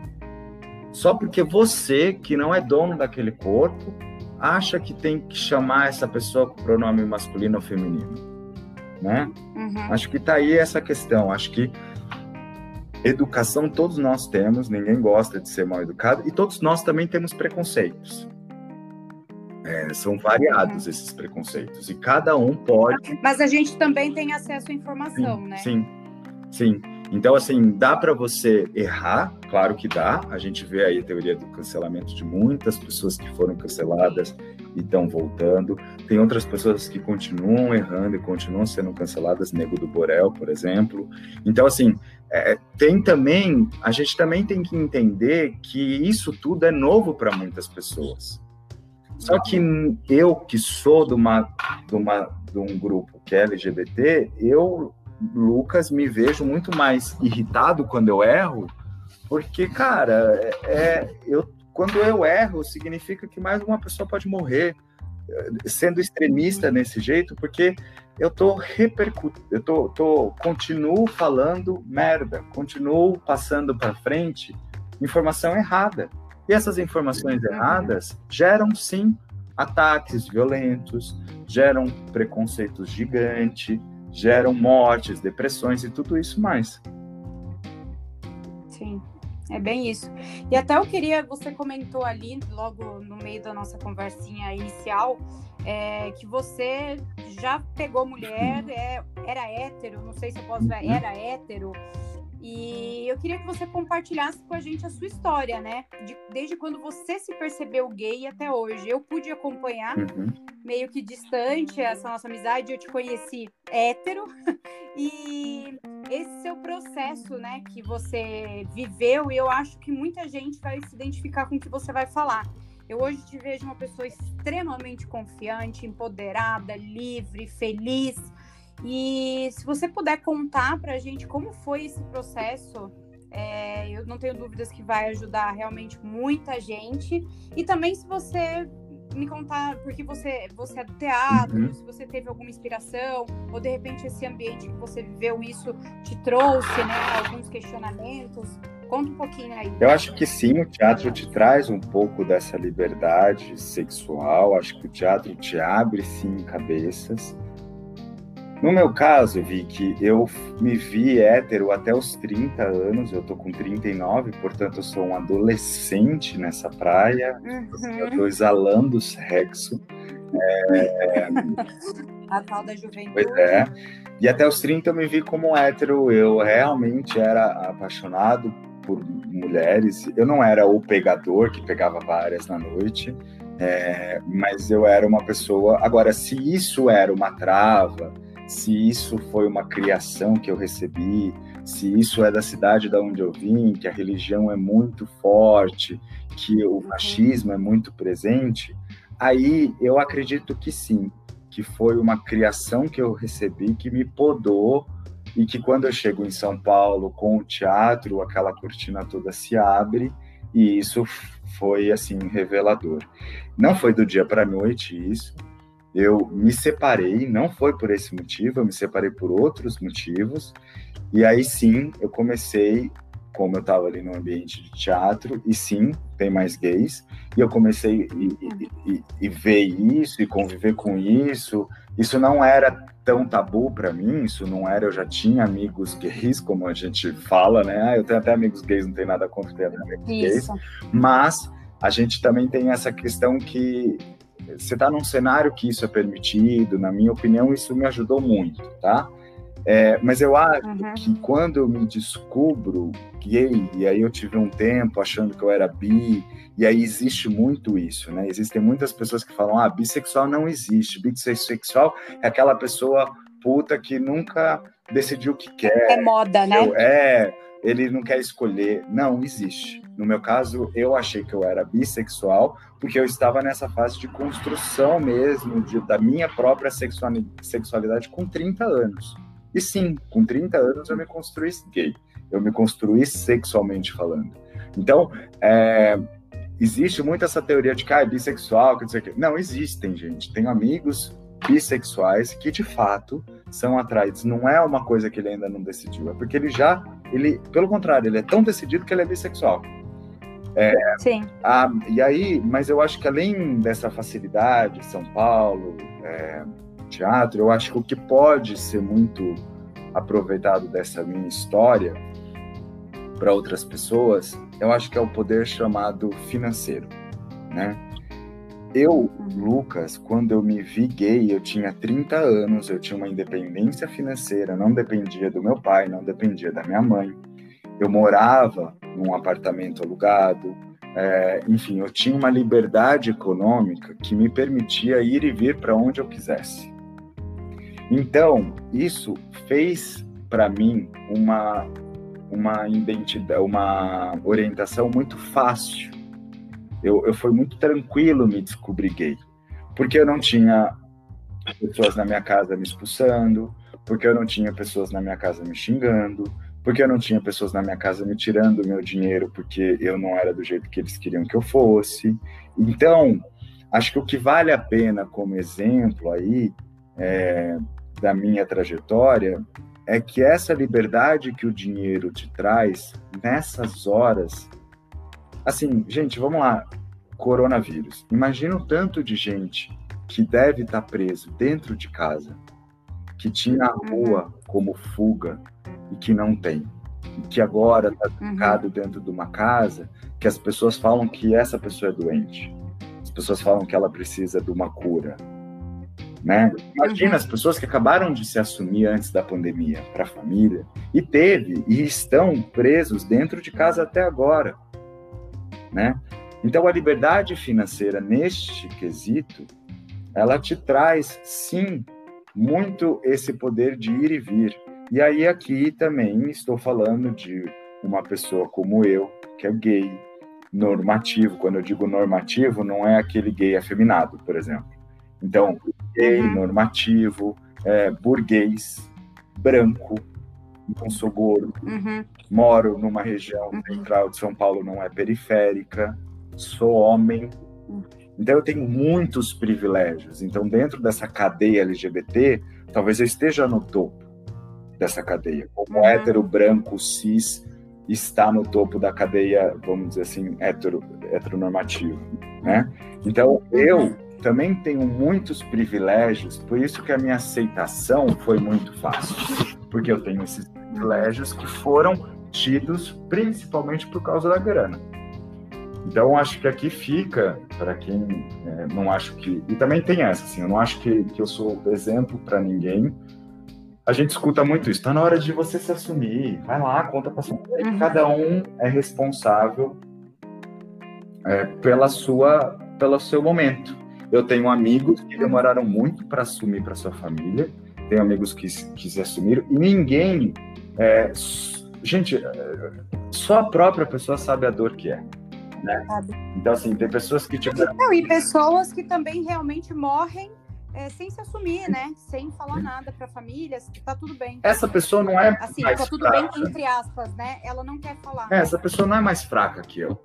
só porque você, que não é dono daquele corpo, acha que tem que chamar essa pessoa com pronome masculino ou feminino? Né? Uhum. Acho que tá aí essa questão. Acho que Educação todos nós temos, ninguém gosta de ser mal educado e todos nós também temos preconceitos. É, são variados uhum. esses preconceitos e cada um pode. Mas a gente também tem acesso à informação, sim, né? Sim, sim. Então, assim, dá para você errar, claro que dá. A gente vê aí a teoria do cancelamento de muitas pessoas que foram canceladas e estão voltando. Tem outras pessoas que continuam errando e continuam sendo canceladas, Nego do Borel, por exemplo. Então, assim, é, tem também, a gente também tem que entender que isso tudo é novo para muitas pessoas. Só que eu, que sou de, uma, de, uma, de um grupo que é LGBT, eu Lucas, me vejo muito mais irritado quando eu erro, porque, cara, é, é, eu, quando eu erro, significa que mais uma pessoa pode morrer sendo extremista nesse jeito, porque eu tô repercutindo, eu tô, tô, continuo falando merda, continuo passando para frente informação errada. E essas informações uhum. erradas geram sim ataques violentos, geram preconceitos gigantes, geram mortes, depressões e tudo isso mais. Sim, é bem isso. E até eu queria, você comentou ali, logo no meio da nossa conversinha inicial, é, que você já pegou mulher, é, era hétero, não sei se eu posso ver, uhum. era hétero, e eu queria que você compartilhasse com a gente a sua história, né? De, desde quando você se percebeu gay até hoje. Eu pude acompanhar, uhum. meio que distante, essa nossa amizade. Eu te conheci hétero. e esse seu processo, né, que você viveu, e eu acho que muita gente vai se identificar com o que você vai falar. Eu hoje te vejo uma pessoa extremamente confiante, empoderada, livre, feliz e se você puder contar para a gente como foi esse processo, é, eu não tenho dúvidas que vai ajudar realmente muita gente. E também se você me contar, porque você, você é do teatro, uhum. se você teve alguma inspiração, ou de repente esse ambiente que você viveu isso te trouxe, né, alguns questionamentos. Conta um pouquinho aí. Eu acho que sim, o teatro te traz um pouco dessa liberdade sexual. Acho que o teatro te abre sim cabeças. No meu caso, Vicky, eu me vi hétero até os 30 anos, eu tô com 39, portanto eu sou um adolescente nessa praia, uhum. eu tô exalando sexo. É... A tal da juventude. Pois é. E até os 30 eu me vi como hétero, eu realmente era apaixonado por mulheres. Eu não era o pegador que pegava várias na noite, é... mas eu era uma pessoa. Agora, se isso era uma trava, se isso foi uma criação que eu recebi, se isso é da cidade da onde eu vim, que a religião é muito forte, que o machismo é muito presente, aí eu acredito que sim, que foi uma criação que eu recebi que me podou e que quando eu chego em São Paulo com o teatro, aquela cortina toda se abre e isso foi assim revelador. Não foi do dia para a noite isso, eu me separei, não foi por esse motivo, eu me separei por outros motivos, e aí sim eu comecei, como eu estava ali no ambiente de teatro, e sim, tem mais gays, e eu comecei e, e, e ver isso e conviver com isso. Isso não era tão tabu para mim, isso não era, eu já tinha amigos gays, como a gente fala, né? Ah, eu tenho até amigos gays, não tem nada contra ter amigos gays, mas a gente também tem essa questão que você está num cenário que isso é permitido, na minha opinião, isso me ajudou muito, tá? É, mas eu acho uhum. que quando eu me descubro gay, e aí eu tive um tempo achando que eu era bi, e aí existe muito isso, né? Existem muitas pessoas que falam, ah, bissexual não existe, bissexual é aquela pessoa puta que nunca decidiu o que quer. É moda, né? É, ele não quer escolher. Não, existe. No meu caso, eu achei que eu era bissexual, porque eu estava nessa fase de construção mesmo de, da minha própria sexualidade com 30 anos. E sim, com 30 anos eu me construí gay, eu me construí sexualmente falando. Então, é, existe muito essa teoria de que ah, é bissexual, que não sei o quê. Não, existem, gente. Tenho amigos bissexuais que de fato são atraídos. Não é uma coisa que ele ainda não decidiu, é porque ele já, ele, pelo contrário, ele é tão decidido que ele é bissexual. É, Sim. A, e aí, mas eu acho que além dessa facilidade, São Paulo, é, teatro, eu acho que o que pode ser muito aproveitado dessa minha história para outras pessoas, eu acho que é o poder chamado financeiro, né? Eu, uhum. Lucas, quando eu me vi gay, eu tinha 30 anos, eu tinha uma independência financeira, não dependia do meu pai, não dependia da minha mãe. Eu morava num apartamento alugado, é, enfim, eu tinha uma liberdade econômica que me permitia ir e vir para onde eu quisesse. Então, isso fez para mim uma uma identidade, uma orientação muito fácil. Eu, eu fui muito tranquilo me descobrir gay, porque eu não tinha pessoas na minha casa me expulsando, porque eu não tinha pessoas na minha casa me xingando, porque eu não tinha pessoas na minha casa me tirando meu dinheiro porque eu não era do jeito que eles queriam que eu fosse. Então, acho que o que vale a pena como exemplo aí é, da minha trajetória é que essa liberdade que o dinheiro te traz nessas horas. Assim, gente, vamos lá. Coronavírus. Imagina o tanto de gente que deve estar preso dentro de casa, que tinha a uhum. rua como fuga e que não tem. E que agora está trancado uhum. dentro de uma casa que as pessoas falam que essa pessoa é doente. As pessoas falam que ela precisa de uma cura né? Imagina as pessoas que acabaram de se assumir antes da pandemia para a família e teve e estão presos dentro de casa até agora, né? Então a liberdade financeira neste quesito, ela te traz sim muito esse poder de ir e vir. E aí aqui também estou falando de uma pessoa como eu, que é gay, normativo. Quando eu digo normativo, não é aquele gay afeminado, por exemplo. Então, gay, uhum. normativo, é, burguês, branco, não sou gordo, uhum. moro numa região uhum. central de São Paulo, não é periférica, sou homem. Uhum. Então, eu tenho muitos privilégios. Então, dentro dessa cadeia LGBT, talvez eu esteja no topo dessa cadeia. Como uhum. hétero, branco, cis, está no topo da cadeia, vamos dizer assim, hetero, heteronormativo, né? Então, eu uhum também tenho muitos privilégios, por isso que a minha aceitação foi muito fácil, porque eu tenho esses privilégios que foram tidos principalmente por causa da grana. Então, acho que aqui fica, para quem é, não acho que. E também tem essa, assim, eu não acho que, que eu sou exemplo para ninguém. A gente escuta muito isso, está na hora de você se assumir, vai lá, conta para sua uhum. Cada um é responsável é, pela sua, pelo seu momento. Eu tenho amigos que demoraram muito para assumir para sua família, tenho amigos que, que se assumiram, e ninguém. É, gente, é, só a própria pessoa sabe a dor que é. Né? Então, assim, tem pessoas que. Tipo... Não, e pessoas que também realmente morrem é, sem se assumir, né? Sem falar nada para a família, tá tudo bem. Essa pessoa não é. Assim, mais tá tudo fraca. bem entre aspas, né? Ela não quer falar. É, essa pessoa não é mais fraca que eu,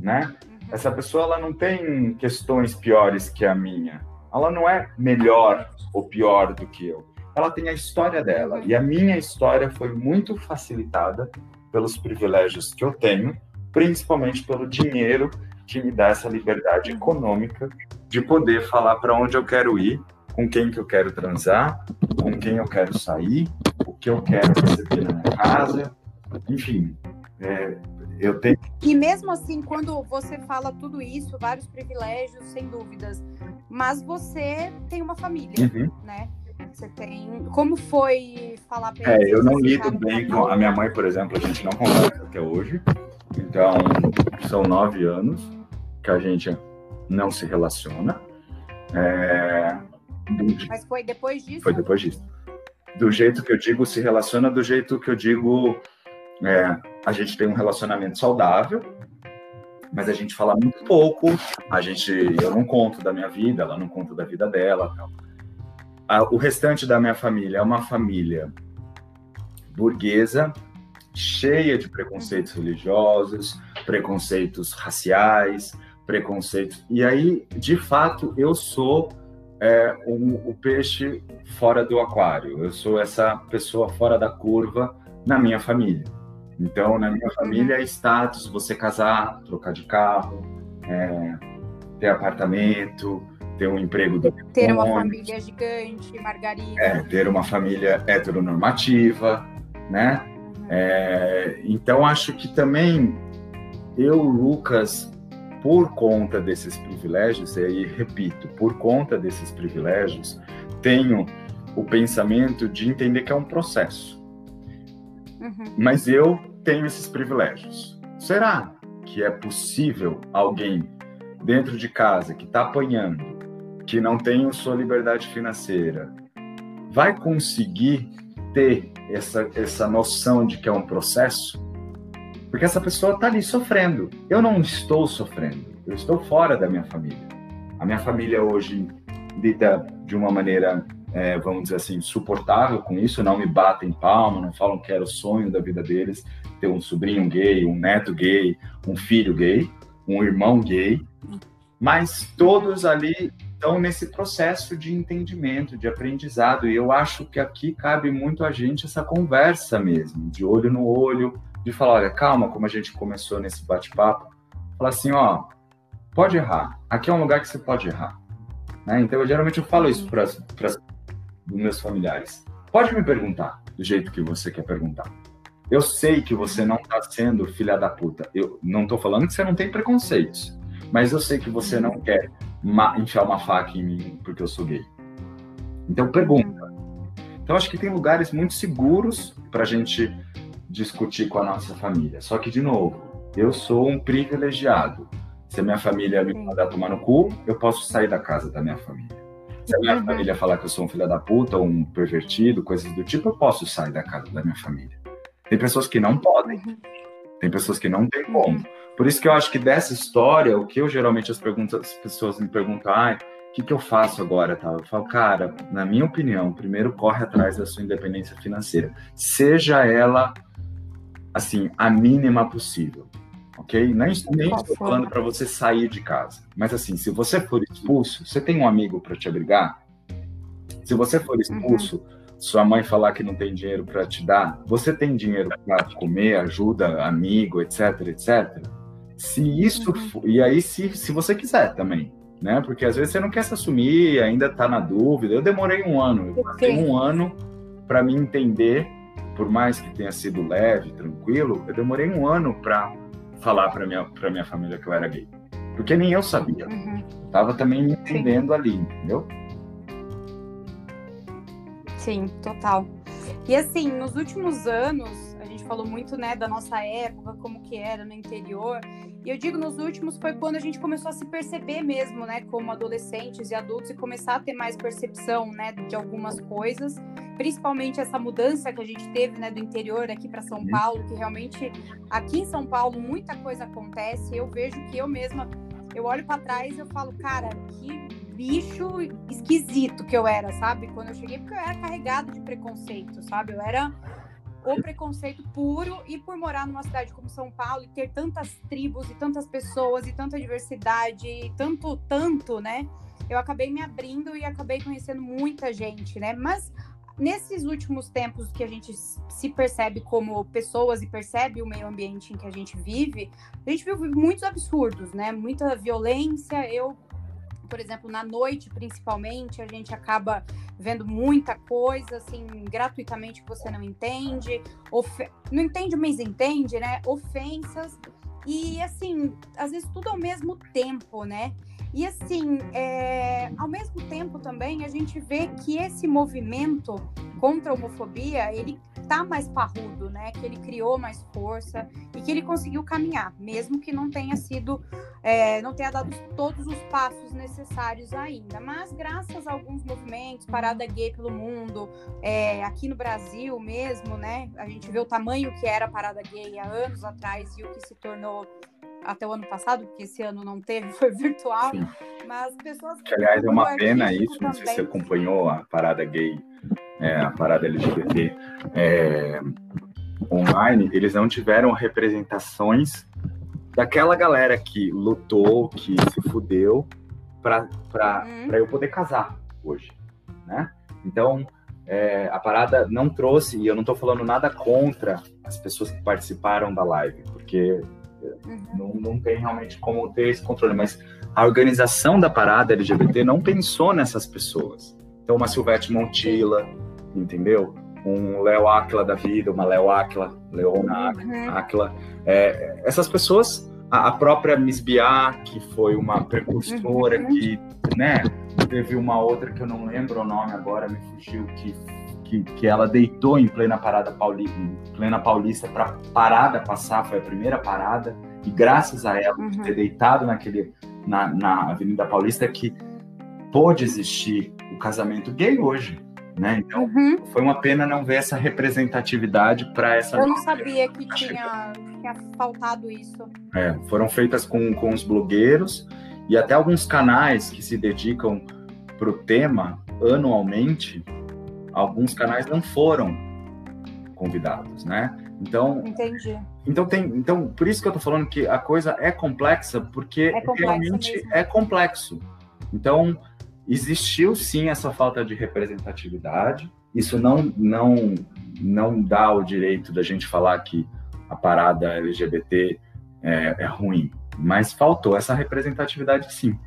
né? Essa pessoa ela não tem questões piores que a minha. Ela não é melhor ou pior do que eu. Ela tem a história dela. E a minha história foi muito facilitada pelos privilégios que eu tenho, principalmente pelo dinheiro que me dá essa liberdade econômica de poder falar para onde eu quero ir, com quem que eu quero transar, com quem eu quero sair, o que eu quero receber na minha casa, enfim, é, eu tenho. E mesmo assim, quando você fala tudo isso, vários privilégios, sem dúvidas, mas você tem uma família, uhum. né? Você tem. Como foi falar pra É, eu não lido bem com. A minha mãe, por exemplo, a gente não conversa até hoje. Então, são nove anos que a gente não se relaciona. É... Mas foi depois disso? Foi depois disso. Do jeito que eu digo, se relaciona do jeito que eu digo. É, a gente tem um relacionamento saudável, mas a gente fala muito pouco. A gente, eu não conto da minha vida, ela não conta da vida dela. o restante da minha família é uma família burguesa, cheia de preconceitos religiosos, preconceitos raciais, preconceitos. E aí, de fato, eu sou é, um, o peixe fora do aquário. Eu sou essa pessoa fora da curva na minha família. Então, na minha família é status você casar, trocar de carro, é, ter apartamento, ter um emprego do ter uma família gigante, margarina. É, ter uma família heteronormativa, né? É, então acho que também eu, Lucas, por conta desses privilégios, e aí repito, por conta desses privilégios, tenho o pensamento de entender que é um processo. Uhum. Mas eu tenho esses privilégios. Será que é possível alguém dentro de casa que está apanhando, que não tem sua liberdade financeira, vai conseguir ter essa, essa noção de que é um processo? Porque essa pessoa está ali sofrendo. Eu não estou sofrendo. Eu estou fora da minha família. A minha família hoje lida de uma maneira é, vamos dizer assim, suportável com isso, não me batem palma, não falam que era o sonho da vida deles ter um sobrinho gay, um neto gay, um filho gay, um irmão gay, mas todos ali estão nesse processo de entendimento, de aprendizado, e eu acho que aqui cabe muito a gente essa conversa mesmo, de olho no olho, de falar, olha, calma, como a gente começou nesse bate-papo, falar assim, ó, pode errar, aqui é um lugar que você pode errar, né? Então, eu, geralmente eu falo isso para dos meus familiares. Pode me perguntar do jeito que você quer perguntar. Eu sei que você não está sendo filha da puta. Eu não estou falando que você não tem preconceitos, mas eu sei que você não quer enfiar uma faca em mim porque eu sou gay. Então pergunta. Então acho que tem lugares muito seguros para a gente discutir com a nossa família. Só que de novo, eu sou um privilegiado. Se a minha família me mandar tomar no cu, eu posso sair da casa da minha família. Se a minha uhum. família falar que eu sou um filho da puta, um pervertido, coisas do tipo, eu posso sair da casa da minha família. Tem pessoas que não podem. Uhum. Tem pessoas que não têm como. Por isso que eu acho que dessa história, o que eu geralmente as, perguntas, as pessoas me perguntam, ah, o que, que eu faço agora? Tá? Eu falo, cara, na minha opinião, primeiro corre atrás da sua independência financeira. Seja ela, assim, a mínima possível ok? Nem, nem estou falando para você sair de casa. Mas assim, se você for expulso, você tem um amigo para te abrigar? Se você for uhum. expulso, uhum. sua mãe falar que não tem dinheiro para te dar, você tem dinheiro para comer, ajuda, amigo, etc, etc? Se isso uhum. for, e aí se, se você quiser também, né? Porque às vezes você não quer se assumir, ainda está na dúvida. Eu demorei um ano, eu passei um ano para me entender, por mais que tenha sido leve, tranquilo, eu demorei um ano para falar para minha para minha família que eu era gay, porque nem eu sabia. Uhum. Tava também me entendendo Sim. ali, entendeu? Sim, total. E assim, nos últimos anos, a gente falou muito, né, da nossa época, como que era no interior. E eu digo nos últimos foi quando a gente começou a se perceber mesmo, né, como adolescentes e adultos e começar a ter mais percepção, né, de algumas coisas principalmente essa mudança que a gente teve né, do interior aqui para São Paulo, que realmente aqui em São Paulo muita coisa acontece. Eu vejo que eu mesma, eu olho para trás e eu falo, cara, que bicho esquisito que eu era, sabe? Quando eu cheguei, porque eu era carregado de preconceito, sabe? Eu era o preconceito puro e por morar numa cidade como São Paulo e ter tantas tribos e tantas pessoas e tanta diversidade e tanto, tanto, né? Eu acabei me abrindo e acabei conhecendo muita gente, né? Mas nesses últimos tempos que a gente se percebe como pessoas e percebe o meio ambiente em que a gente vive, a gente vive muitos absurdos, né? Muita violência. Eu, por exemplo, na noite, principalmente, a gente acaba vendo muita coisa, assim, gratuitamente que você não entende. Ofe... Não entende, mas entende, né? Ofensas. E, assim, às vezes tudo ao mesmo tempo, né? E assim, é, ao mesmo tempo também a gente vê que esse movimento contra a homofobia, ele tá mais parrudo, né? Que ele criou mais força e que ele conseguiu caminhar, mesmo que não tenha sido, é, não tenha dado todos os passos necessários ainda. Mas graças a alguns movimentos, parada gay pelo mundo, é, aqui no Brasil mesmo, né? A gente vê o tamanho que era a parada gay há anos atrás e o que se tornou até o ano passado, porque esse ano não teve, foi virtual. Sim. Mas pessoas. Que, aliás, é uma pena isso, também. não sei se você acompanhou a parada gay, é, a parada LGBT é, online, eles não tiveram representações daquela galera que lutou, que se fudeu para hum. eu poder casar hoje, né? Então, é, a parada não trouxe, e eu não estou falando nada contra as pessoas que participaram da live, porque Uhum. Não, não tem realmente como ter esse controle, mas a organização da parada LGBT não pensou nessas pessoas. Então, uma Silvete Montilla, entendeu? Um Léo Áquila da vida, uma Léo Áquila, Leona uhum. Áquila. É, essas pessoas, a, a, própria Miss Biá, que foi uma precursora, uhum. que, né, teve uma outra que eu não lembro o nome agora, me fugiu, que que, que ela deitou em plena parada paulista, plena paulista para parada passar, foi a primeira parada e graças a ela uhum. ter deitado naquele na, na Avenida Paulista que pôde existir o casamento gay hoje, né? Então uhum. foi uma pena não ver essa representatividade para essa. Eu não sabia que tinha, tinha faltado isso. É, foram feitas com, com os blogueiros e até alguns canais que se dedicam para o tema anualmente alguns canais não foram convidados, né? Então, entendi. Então tem, então por isso que eu tô falando que a coisa é complexa, porque é realmente mesmo. é complexo. Então existiu sim essa falta de representatividade. Isso não não não dá o direito da gente falar que a parada LGBT é, é ruim, mas faltou essa representatividade sim.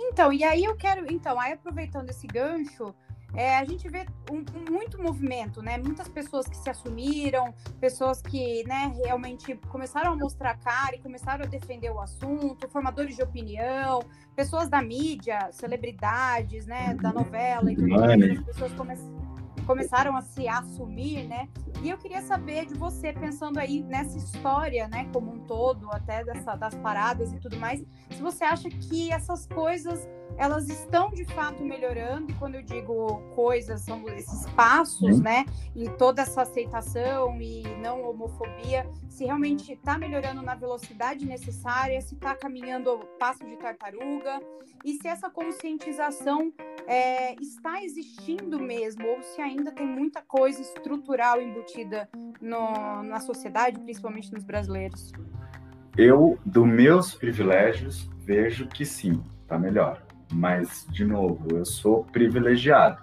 Então, e aí eu quero, então, aí aproveitando esse gancho, é, a gente vê um, muito movimento, né? Muitas pessoas que se assumiram, pessoas que né, realmente começaram a mostrar cara e começaram a defender o assunto, formadores de opinião, pessoas da mídia, celebridades, né, da novela e tudo mais, as pessoas come começaram a se assumir, né? E eu queria saber de você, pensando aí nessa história, né, como um todo, até dessa, das paradas e tudo mais, se você acha que essas coisas elas estão de fato melhorando, e quando eu digo coisas, são esses passos, né? E toda essa aceitação e não homofobia, se realmente está melhorando na velocidade necessária, se está caminhando passo de tartaruga, e se essa conscientização é, está existindo mesmo, ou se ainda tem muita coisa estrutural embutida no, na sociedade, principalmente nos brasileiros. Eu, dos meus privilégios, vejo que sim, está melhor mas, de novo, eu sou privilegiado.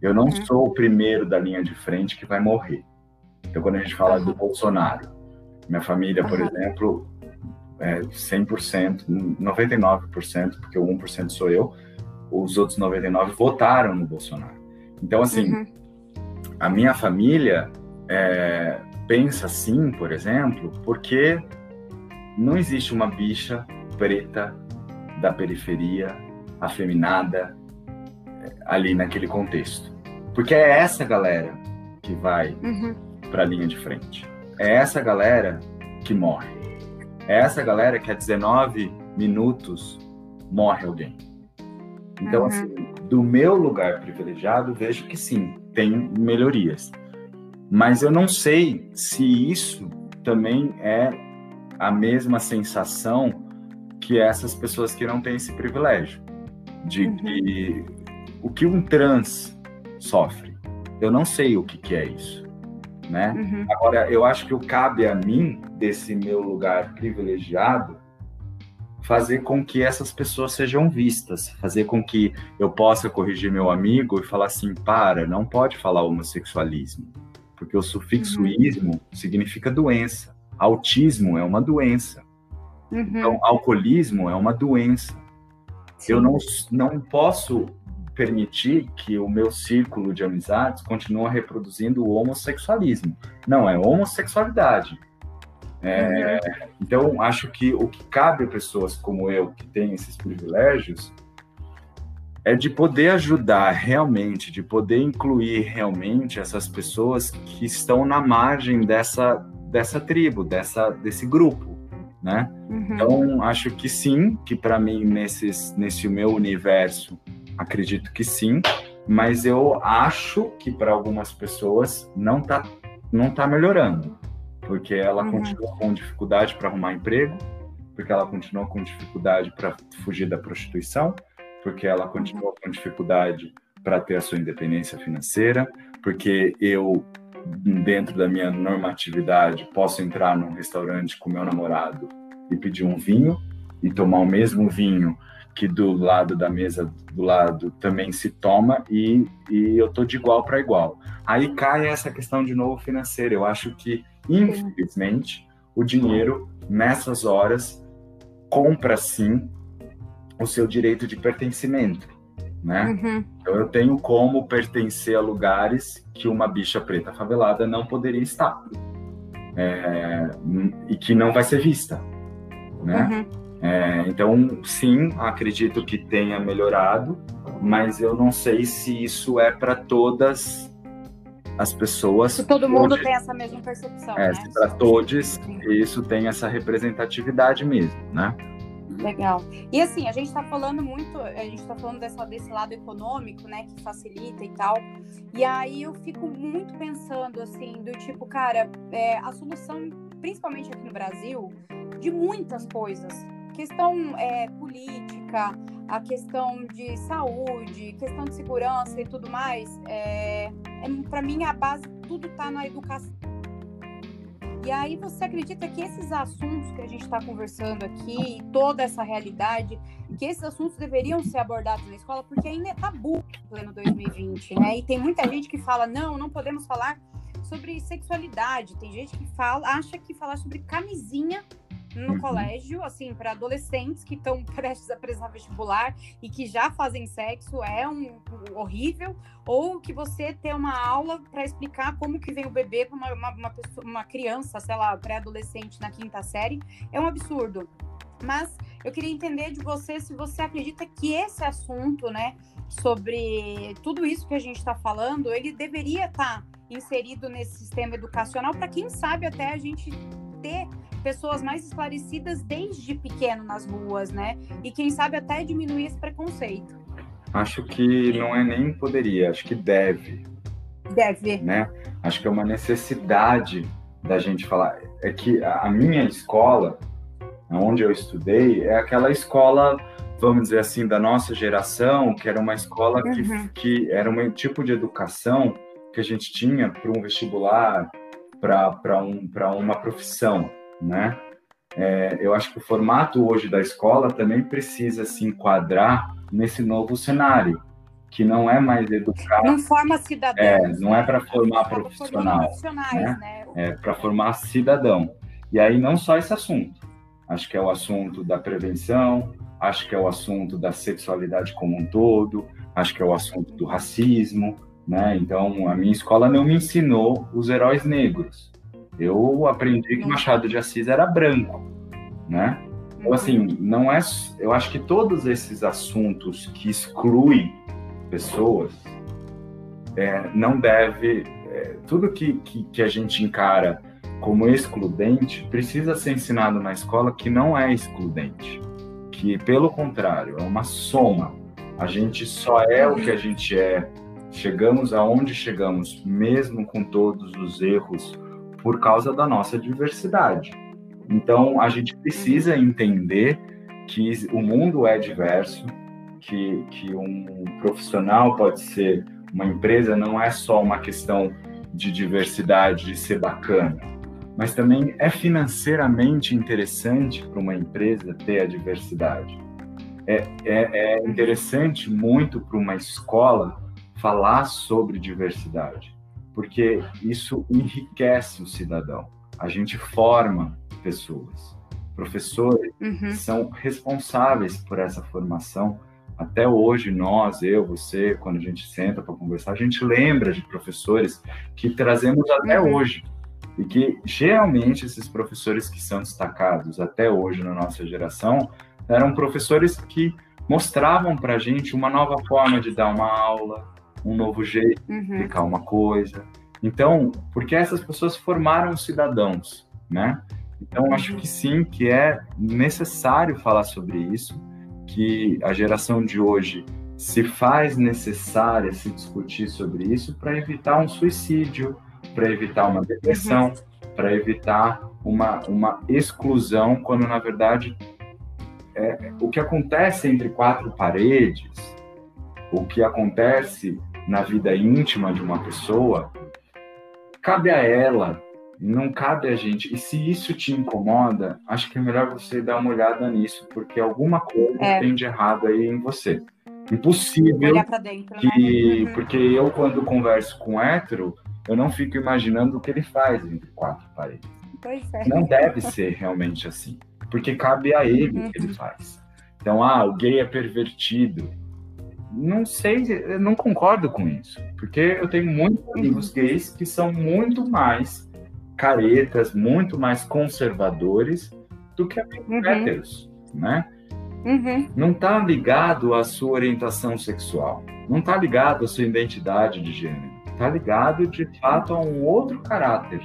Eu não uhum. sou o primeiro da linha de frente que vai morrer. Então, quando a gente fala do Bolsonaro, minha família, por uhum. exemplo, é 100%, 99%, porque o 1% sou eu, os outros 99% votaram no Bolsonaro. Então, assim, uhum. a minha família é, pensa assim, por exemplo, porque não existe uma bicha preta da periferia afeminada eh, ali naquele contexto. Porque é essa galera que vai uhum. para a linha de frente. É essa galera que morre. É essa galera que a 19 minutos morre alguém. Então, uhum. assim, do meu lugar privilegiado, vejo que sim, tem melhorias. Mas eu não sei se isso também é a mesma sensação que essas pessoas que não têm esse privilégio de uhum. que o que um trans sofre. Eu não sei o que, que é isso, né? Uhum. Agora, eu acho que o cabe a mim, desse meu lugar privilegiado, fazer com que essas pessoas sejam vistas, fazer com que eu possa corrigir meu amigo e falar assim, para, não pode falar homossexualismo, porque o sufixo uhum. ismo significa doença. Autismo é uma doença. Uhum. Então, alcoolismo é uma doença. Eu não, não posso permitir que o meu círculo de amizades continue reproduzindo o homossexualismo. Não, é homossexualidade. É. Então, acho que o que cabe a pessoas como eu, que têm esses privilégios, é de poder ajudar realmente, de poder incluir realmente essas pessoas que estão na margem dessa, dessa tribo, dessa, desse grupo, né? Uhum. Então, acho que sim, que para mim, nesses, nesse meu universo, acredito que sim, mas eu acho que para algumas pessoas não está não tá melhorando, porque ela uhum. continua com dificuldade para arrumar emprego, porque ela continua com dificuldade para fugir da prostituição, porque ela continua com dificuldade para ter a sua independência financeira, porque eu, dentro da minha normatividade, posso entrar num restaurante com meu namorado e pedir um vinho e tomar o mesmo vinho que do lado da mesa do lado também se toma e, e eu tô de igual para igual. Aí cai essa questão de novo financeira. Eu acho que, infelizmente, o dinheiro nessas horas compra sim o seu direito de pertencimento, né? Uhum. Então eu tenho como pertencer a lugares que uma bicha preta favelada não poderia estar é, e que não vai ser vista, né? Uhum. É, então, sim, acredito que tenha melhorado, mas eu não sei se isso é para todas as pessoas. Se todo mundo hoje, tem essa mesma percepção. É, né? para todos isso tem essa representatividade mesmo, né? Legal. E assim, a gente está falando muito, a gente está falando dessa, desse lado econômico, né, que facilita e tal. E aí eu fico muito pensando assim, do tipo, cara, é, a solução, principalmente aqui no Brasil, de muitas coisas questão é, política, a questão de saúde, questão de segurança e tudo mais, é, é para mim a base tudo está na educação. E aí você acredita que esses assuntos que a gente está conversando aqui, toda essa realidade, que esses assuntos deveriam ser abordados na escola, porque ainda é tabu em pleno 2020, né? E tem muita gente que fala, não, não podemos falar sobre sexualidade. Tem gente que fala, acha que falar sobre camisinha no uhum. colégio, assim, para adolescentes que estão prestes a prestar vestibular e que já fazem sexo é um, um horrível, ou que você ter uma aula para explicar como que vem o bebê para uma, uma, uma, uma criança, sei lá, pré-adolescente na quinta série, é um absurdo. Mas eu queria entender de você se você acredita que esse assunto, né, sobre tudo isso que a gente está falando, ele deveria estar tá inserido nesse sistema educacional para quem sabe até a gente ter pessoas mais esclarecidas desde pequeno nas ruas, né? E quem sabe até diminuir esse preconceito. Acho que não é nem poderia, acho que deve. Deve. Né? Acho que é uma necessidade da gente falar. É que a minha escola, onde eu estudei, é aquela escola, vamos dizer assim, da nossa geração, que era uma escola que, uhum. que era um tipo de educação que a gente tinha para um vestibular, para um, uma profissão né? É, eu acho que o formato hoje da escola também precisa se enquadrar nesse novo cenário, que não é mais educar. Não forma cidadão. É, não é para formar profissional. Né? Né? É para formar cidadão. E aí não só esse assunto. Acho que é o assunto da prevenção, acho que é o assunto da sexualidade como um todo, acho que é o assunto do racismo, né? Então a minha escola não me ensinou os heróis negros. Eu aprendi que Machado de Assis era branco, né? Então, assim, não é. Eu acho que todos esses assuntos que excluem pessoas é, não deve. É, tudo que, que, que a gente encara como excludente precisa ser ensinado na escola que não é excludente, que pelo contrário é uma soma. A gente só é o que a gente é. Chegamos aonde chegamos, mesmo com todos os erros por causa da nossa diversidade. Então, a gente precisa entender que o mundo é diverso, que, que um profissional pode ser uma empresa, não é só uma questão de diversidade, de ser bacana, mas também é financeiramente interessante para uma empresa ter a diversidade. É, é, é interessante muito para uma escola falar sobre diversidade porque isso enriquece o cidadão. A gente forma pessoas. Professores uhum. são responsáveis por essa formação. Até hoje, nós, eu, você, quando a gente senta para conversar, a gente lembra de professores que trazemos até uhum. hoje. E que geralmente esses professores que são destacados até hoje na nossa geração eram professores que mostravam para a gente uma nova forma de dar uma aula, um novo jeito de Uhum. explicar uma coisa. Então, porque essas pessoas formaram cidadãos, né? Então, acho que sim, que é necessário falar sobre isso, que a geração de hoje se faz necessária se discutir sobre isso para evitar um suicídio, para evitar uma depressão, para evitar uma, uma exclusão, quando na verdade é, o que acontece entre quatro paredes, o que acontece na vida íntima de uma pessoa, cabe a ela, não cabe a gente. E se isso te incomoda, acho que é melhor você dar uma olhada nisso, porque alguma coisa É. tem de errado aí em você. Impossível dentro, que né? Uhum. porque eu quando converso com hétero, eu não fico imaginando o que ele faz entre quatro paredes. É. Não deve ser realmente assim, porque cabe a ele o que ele faz. Então, ah, o gay é pervertido. Não sei, eu não concordo com isso, porque eu tenho muitos amigos gays que são muito mais caretas, muito mais conservadores do que amigos Uhum. héteros, né? Uhum. não está ligado à sua orientação sexual, não está ligado à sua identidade de gênero, está ligado de fato a um outro caráter.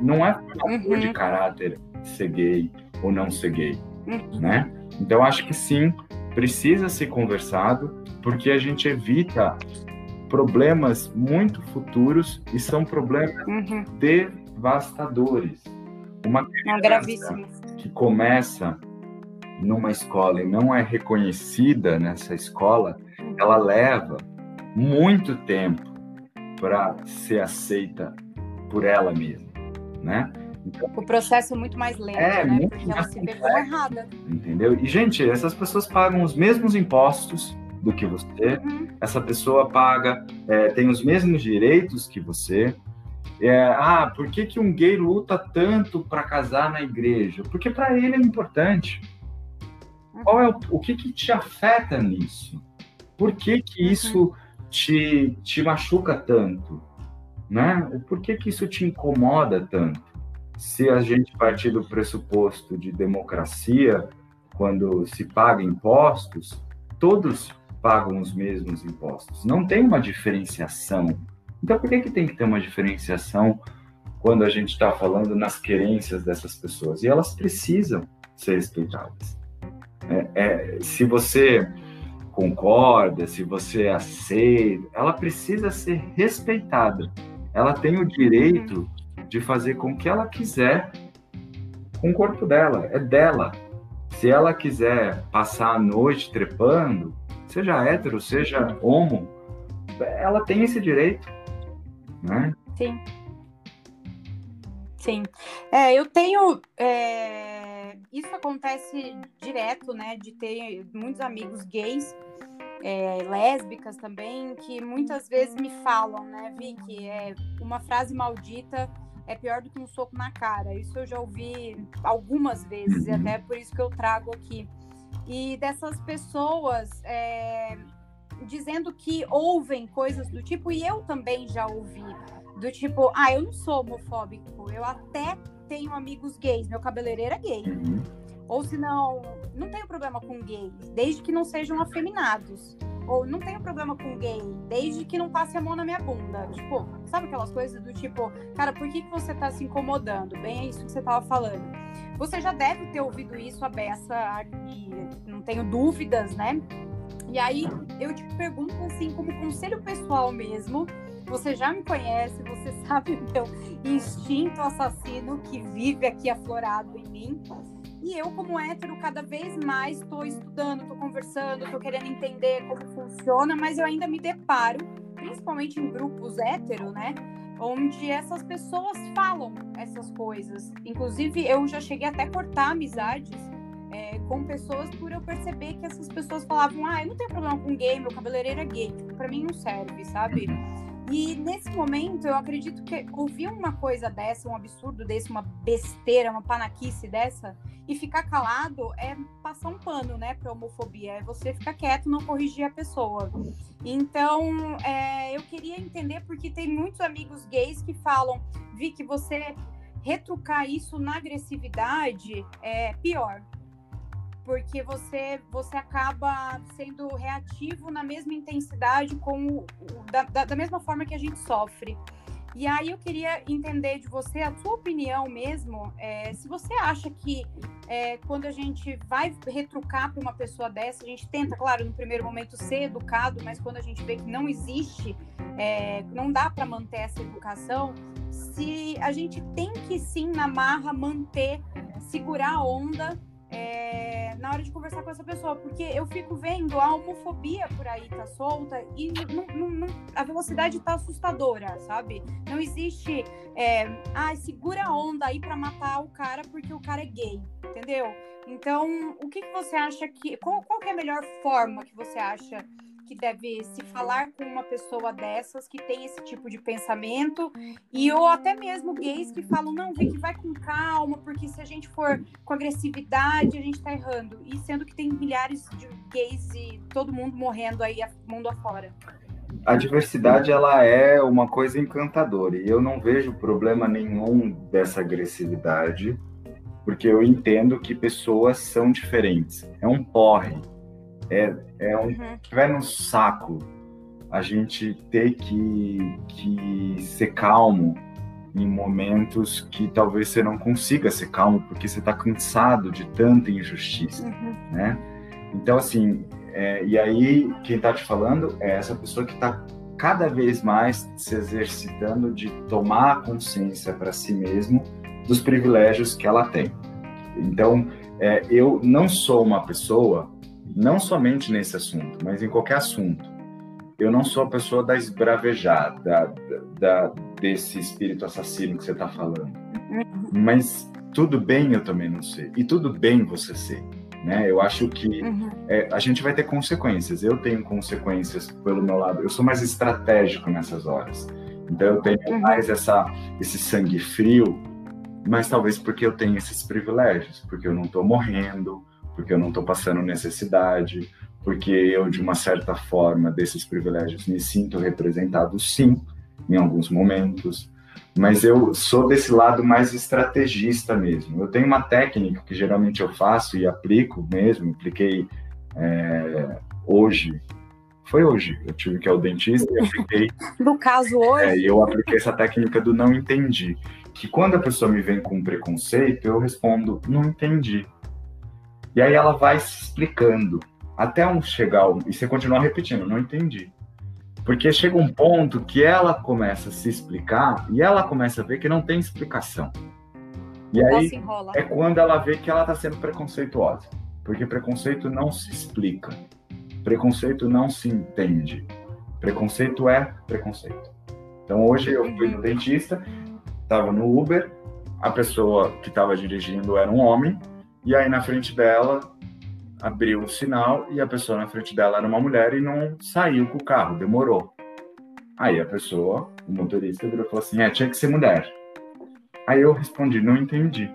Não é formação Uhum. de caráter ser gay ou não ser gay, Uhum. né? Então acho que sim, precisa ser conversado, porque a gente evita problemas muito futuros e são problemas Uhum. devastadores. Uma criança que começa numa escola e não é reconhecida nessa escola, ela leva muito tempo para ser aceita por ela mesma, né? Então, O processo é muito mais lento, É, né? muito Porque ela se vê como complexo. errada. entendeu? E gente, essas pessoas pagam os mesmos impostos do que você. Uhum. Essa pessoa paga, é, tem os mesmos direitos que você. É, ah, por que, que um gay luta tanto para casar na igreja? Porque para ele é importante. Qual é o, o que, que te afeta nisso? Por que, que isso te, te machuca tanto? Né? Por que, que isso te incomoda tanto? Se a gente partir do pressuposto de democracia, quando se paga impostos, todos pagam os mesmos impostos. Não tem uma diferenciação. Então, por que, que tem que ter uma diferenciação quando a gente está falando nas querências dessas pessoas? E elas precisam ser respeitadas. É, é, se você concorda, se você aceita, ela precisa ser respeitada. Ela tem o direito de fazer com que ela quiser com o corpo dela, é dela. Se ela quiser passar a noite trepando, seja hétero, seja homo, ela tem esse direito, né? Sim. Sim. É, eu tenho. é, Isso acontece direto, né? De ter muitos amigos gays, é, lésbicas também, que muitas vezes me falam, né, Vicky? É, uma frase maldita é pior do que um soco na cara. Isso eu já ouvi algumas vezes, e Uhum. até por isso que eu trago aqui. E dessas pessoas. é, Dizendo que ouvem coisas do tipo, e eu também já ouvi, do tipo, ah, eu não sou homofóbico, eu até tenho amigos gays, meu cabeleireiro é gay. Uhum. Ou se não, não tenho problema com gay, desde que não sejam afeminados. Ou não tenho problema com gay, desde que não passe a mão na minha bunda. Tipo, sabe aquelas coisas do tipo, cara, por que, que você tá se incomodando? Bem, é isso que você tava falando. Você já deve ter ouvido isso a beça, e não tenho dúvidas, né? E aí eu te pergunto assim, como conselho pessoal mesmo, você já me conhece, você sabe o meu instinto assassino que vive aqui aflorado em mim. E eu, como hétero, cada vez mais estou estudando, estou conversando, estou querendo entender como funciona, mas eu ainda me deparo, principalmente em grupos hétero, né? Onde essas pessoas falam essas coisas. Inclusive, eu já cheguei até a cortar amizades é, com pessoas por eu perceber que essas pessoas falavam: ah, eu não tenho problema com gay, meu cabeleireiro é gay. Tipo, pra mim não serve, sabe? E nesse momento, eu acredito que ouvir uma coisa dessa, um absurdo desse, uma besteira, uma panaquice dessa, e ficar calado é passar um pano, né, pra homofobia. É você ficar quieto, não corrigir a pessoa. Então, é, eu queria entender, porque tem muitos amigos gays que falam, Vi, que você retrucar isso na agressividade é pior. Porque você, você acaba sendo reativo na mesma intensidade, com da, da, da mesma forma que a gente sofre. E aí eu queria entender de você a sua opinião mesmo, é, se você acha que é, quando a gente vai retrucar para uma pessoa dessa, a gente tenta, claro, no primeiro momento ser educado, mas quando a gente vê que não existe, é, não dá para manter essa educação, se a gente tem que sim na marra manter, segurar a onda é, na hora de conversar com essa pessoa, porque eu fico vendo a homofobia por aí tá solta e não, não, não, a velocidade tá assustadora, sabe? Não existe, é, ah, segura a onda aí para matar o cara porque o cara é gay, entendeu? Então, o que, que você acha que, qual, qual que é a melhor forma que você acha que deve se falar com uma pessoa dessas que tem esse tipo de pensamento e ou até mesmo gays que falam não, Vicky, vai com calma, porque se a gente for com agressividade, a gente tá errando. E sendo que tem milhares de gays e todo mundo morrendo aí mundo afora. A diversidade ela é uma coisa encantadora e eu não vejo problema nenhum dessa agressividade, porque eu entendo que pessoas são diferentes. É um porre é, é um uhum. no saco a gente ter que, que ser calmo em momentos que talvez você não consiga ser calmo porque você está cansado de tanta injustiça, uhum. né? Então assim, é, e aí quem está te falando é essa pessoa que está cada vez mais se exercitando de tomar consciência para si mesmo dos privilégios que ela tem. Então, é, eu não sou uma pessoa não somente nesse assunto, mas em qualquer assunto. Eu não sou a pessoa da esbravejada, da, da, desse espírito assassino que você está falando. Mas tudo bem eu também não sei. E tudo bem você ser. Né? Eu acho que uhum. é, a gente vai ter consequências. Eu tenho consequências pelo meu lado. Eu sou mais estratégico nessas horas. Então eu tenho uhum. mais essa, esse sangue frio, mas talvez porque eu tenho esses privilégios, porque eu não estou morrendo, porque eu não estou passando necessidade, porque eu, de uma certa forma, desses privilégios, me sinto representado, sim, em alguns momentos, mas eu sou desse lado mais estrategista mesmo. Eu tenho uma técnica que geralmente eu faço e aplico mesmo, apliquei é, hoje, foi hoje, eu tive que ir ao dentista e apliquei. No caso hoje? É, eu apliquei essa técnica do não entendi. Que quando a pessoa me vem com um preconceito, eu respondo, não entendi. E aí ela vai se explicando até um chegar e você continua repetindo, não entendi. Porque chega um ponto que ela começa a se explicar e ela começa a ver que não tem explicação. E aí é quando ela vê que ela está sendo preconceituosa. Porque preconceito não se explica. Preconceito não se entende. Preconceito é preconceito. Então hoje eu fui no dentista, estava no Uber, a pessoa que estava dirigindo era um homem, e aí na frente dela abriu o sinal e a pessoa na frente dela era uma mulher e não saiu com o carro, demorou. Aí a pessoa, o motorista, virou e falou assim: é, tinha que ser mulher. Aí eu respondi: não entendi.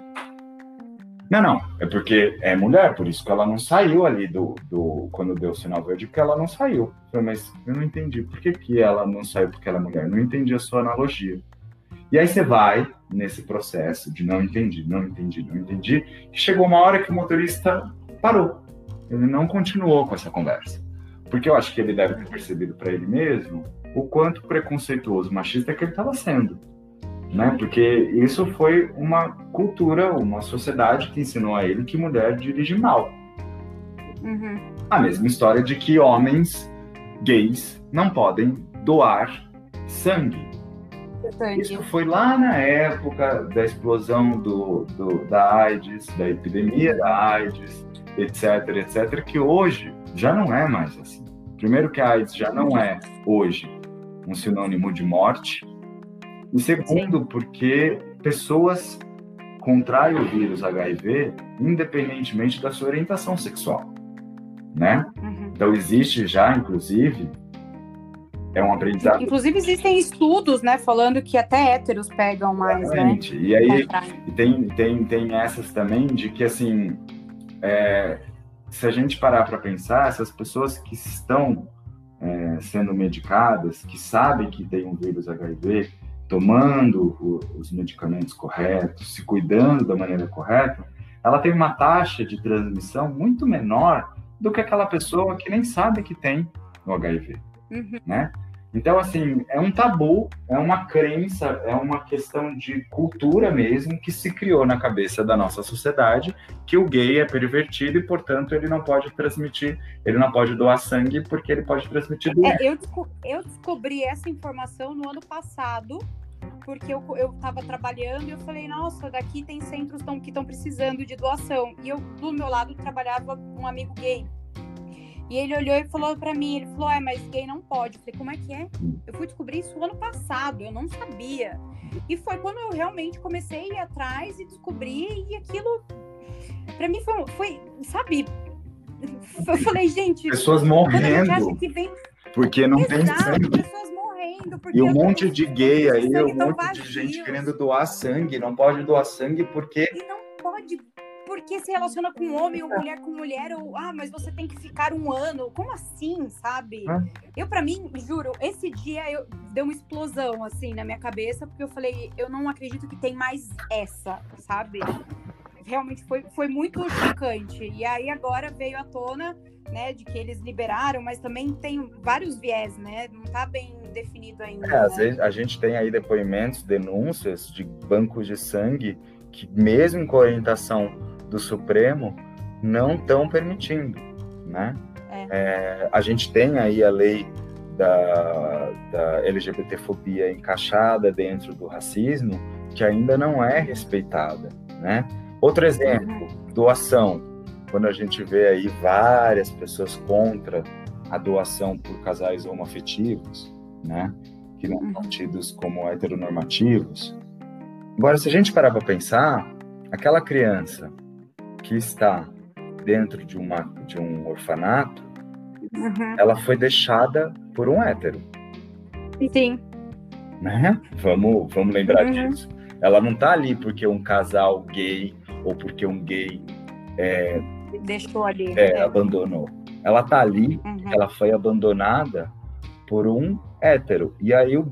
Não, não, é porque é mulher, por isso que ela não saiu ali do. do quando deu o sinal verde, porque ela não saiu. Eu falei, mas eu não entendi. Por que, que ela não saiu porque ela é mulher? Não entendi a sua analogia. E aí você vai nesse processo de não entendi, não entendi, não entendi, e chegou uma hora que o motorista parou. Ele não continuou com essa conversa. Porque eu acho que ele deve ter percebido para ele mesmo o quanto preconceituoso, machista que ele estava sendo. Né? Porque isso foi uma cultura, uma sociedade que ensinou a ele que mulher dirige mal. Uhum. A mesma história de que homens gays não podem doar sangue isso foi lá na época da explosão do, do, da AIDS, da epidemia da AIDS, etc, etc, que hoje já não é mais assim. Primeiro que a AIDS já não é hoje um sinônimo de morte, e segundo Sim. porque pessoas contraem o vírus HIV independentemente da sua orientação sexual, né? Uhum. Então existe já, inclusive, é um aprendizado. Inclusive, existem estudos, né, falando que até héteros pegam mais, né? Exatamente. né? E aí e tem, tem, tem essas também de que, assim, é, se a gente parar para pensar, essas pessoas que estão é, sendo medicadas, que sabem que tem um vírus HIV, tomando o, os medicamentos corretos, se cuidando da maneira correta, ela tem uma taxa de transmissão muito menor do que aquela pessoa que nem sabe que tem o HIV, uhum. né? Então, assim, é um tabu, é uma crença, é uma questão de cultura mesmo que se criou na cabeça da nossa sociedade que o gay é pervertido e, portanto, ele não pode transmitir, ele não pode doar sangue porque ele pode transmitir doença. É, eu, eu descobri essa informação no ano passado, porque eu, eu tava trabalhando e eu falei, nossa, daqui tem centros tão, que estão precisando de doação. E eu, do meu lado, trabalhava um amigo gay. E ele olhou e falou para mim, ele falou, é, mas gay não pode. Eu falei, como é que é? Eu fui descobrir isso ano passado, eu não sabia. E foi quando eu realmente comecei a ir atrás e descobri, e aquilo, para mim foi, foi, sabe? Eu falei, gente... Pessoas morrendo. Vem... Porque não Exato, tem sangue. pessoas morrendo. e um monte de gay aí, um monte vazios. de gente querendo doar sangue. Não pode doar sangue porque... E não pode porque se relaciona com homem ou mulher com mulher, ou ah, mas você tem que ficar um ano. Como assim, sabe? Eu, para mim, juro, esse dia eu deu uma explosão assim na minha cabeça, porque eu falei, eu não acredito que tem mais essa, sabe? Realmente foi, foi muito chocante. E aí agora veio à tona, né, de que eles liberaram, mas também tem vários viés, né? Não tá bem definido ainda. É, né? às vezes a gente tem aí depoimentos, denúncias de bancos de sangue que mesmo com orientação do Supremo não estão permitindo, né? É. É, a gente tem aí a lei da, da LGBTfobia encaixada dentro do racismo que ainda não é respeitada, né? Outro exemplo, doação. Quando a gente vê aí várias pessoas contra a doação por casais homoafetivos, né? Que não são uhum. tidos como heteronormativos. Agora, se a gente parar para pensar, aquela criança que está dentro de, uma, de um orfanato, uhum. ela foi deixada por um hétero. Sim. Né? Vamos, vamos lembrar uhum. disso. Ela não está ali porque um casal gay ou porque um gay é, deixou ali, é, é. abandonou. Ela está ali, uhum. ela foi abandonada por um hétero. E aí o,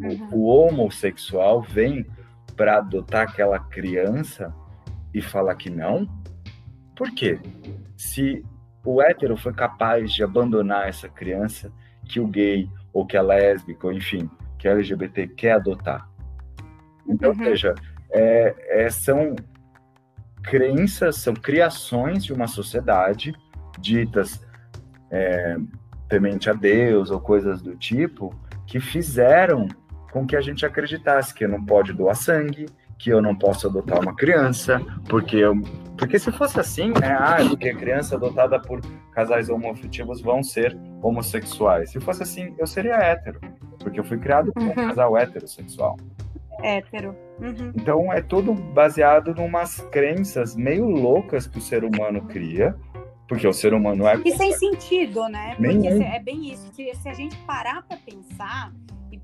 uhum. o, o homossexual vem para adotar aquela criança e fala que não, por quê? Se o hétero foi capaz de abandonar essa criança que o gay ou que a lésbica, ou enfim, que a LGBT quer adotar. Então, uhum. veja, é, é, são crenças, são criações de uma sociedade ditas é, temente a Deus ou coisas do tipo que fizeram com que a gente acreditasse que não pode doar sangue, que eu não posso adotar uma criança, porque eu, porque se fosse assim, né, ah, porque criança adotada por casais homoafetivos vão ser homossexuais. Se fosse assim, eu seria hétero, porque eu fui criado como uhum. um casal heterossexual. Hétero. Uhum. Então é tudo baseado em umas crenças meio loucas que o ser humano cria, porque o ser humano é. E sem sentido, né? Porque é bem isso. Se, se a gente parar para pensar,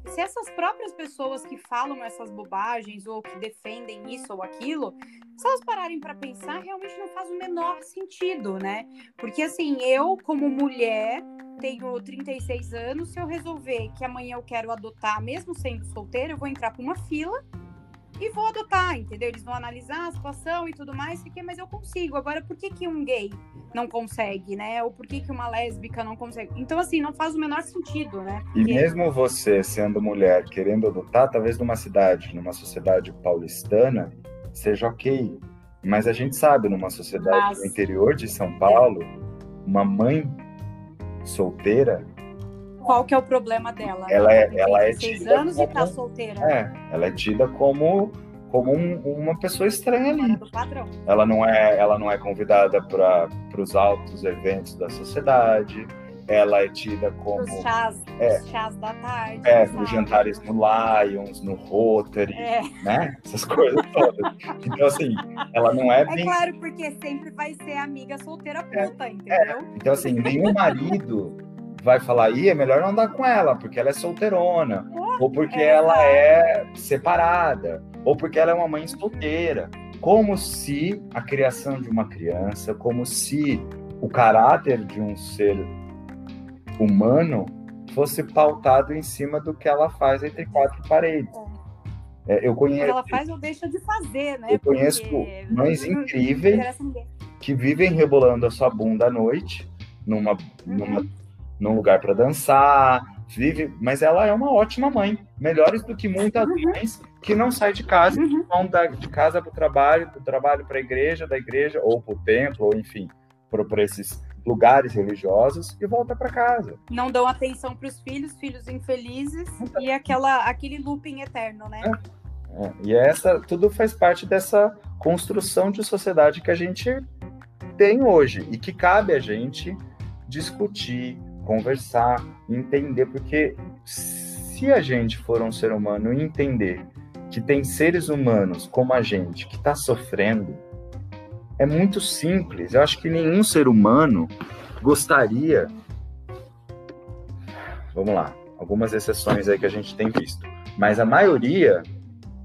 se essas próprias pessoas que falam essas bobagens ou que defendem isso ou aquilo, se elas pararem para pensar, realmente não faz o menor sentido, né? Porque assim, eu como mulher tenho 36 anos, se eu resolver que amanhã eu quero adotar, mesmo sendo solteira, eu vou entrar para uma fila e vou adotar, entendeu? Eles vão analisar a situação e tudo mais, porque, mas eu consigo. Agora, por que, que um gay não consegue, né? Ou por que, que uma lésbica não consegue? Então, assim, não faz o menor sentido, né? Porque... E mesmo você, sendo mulher, querendo adotar, talvez numa cidade, numa sociedade paulistana, seja ok. Mas a gente sabe, numa sociedade mas... no interior de São Paulo, uma mãe solteira qual que é o problema dela? Ela, é, ela é tida anos como, e tá solteira. É, ela é tida como como um, uma pessoa estranha ali. Ela não é, ela não é convidada para os altos eventos da sociedade. Ela é tida como os chás, é, os chás da tarde. É, nos jantares no Lions, no Rotary, é. né? Essas coisas todas. então assim, ela não é. É bem... claro, porque sempre vai ser amiga solteira puta, é, entendeu? Então assim, nenhum marido vai falar, aí é melhor não andar com ela, porque ela é solteirona, ou porque é. ela é separada, ou porque ela é uma mãe solteira. Como se a criação de uma criança, como se o caráter de um ser humano fosse pautado em cima do que ela faz entre quatro paredes. É, eu conheço. ela faz ou deixa de fazer, né? Eu conheço Porque... mães incríveis que vivem rebolando a sua bunda à noite, numa, uhum. numa, num lugar para dançar, vive, mas ela é uma ótima mãe, melhores do que muitas uhum. mães que não saem de casa, uhum. vão da, de casa para o trabalho, do trabalho para a igreja, da igreja ou para o templo, ou enfim, para esses lugares religiosos e volta para casa. Não dão atenção para os filhos, filhos infelizes e aquela aquele looping eterno, né? É, é. E essa tudo faz parte dessa construção de sociedade que a gente tem hoje e que cabe a gente discutir, conversar, entender, porque se a gente for um ser humano e entender que tem seres humanos como a gente que está sofrendo, é muito simples. Eu acho que nenhum ser humano gostaria. Vamos lá, algumas exceções aí que a gente tem visto, mas a maioria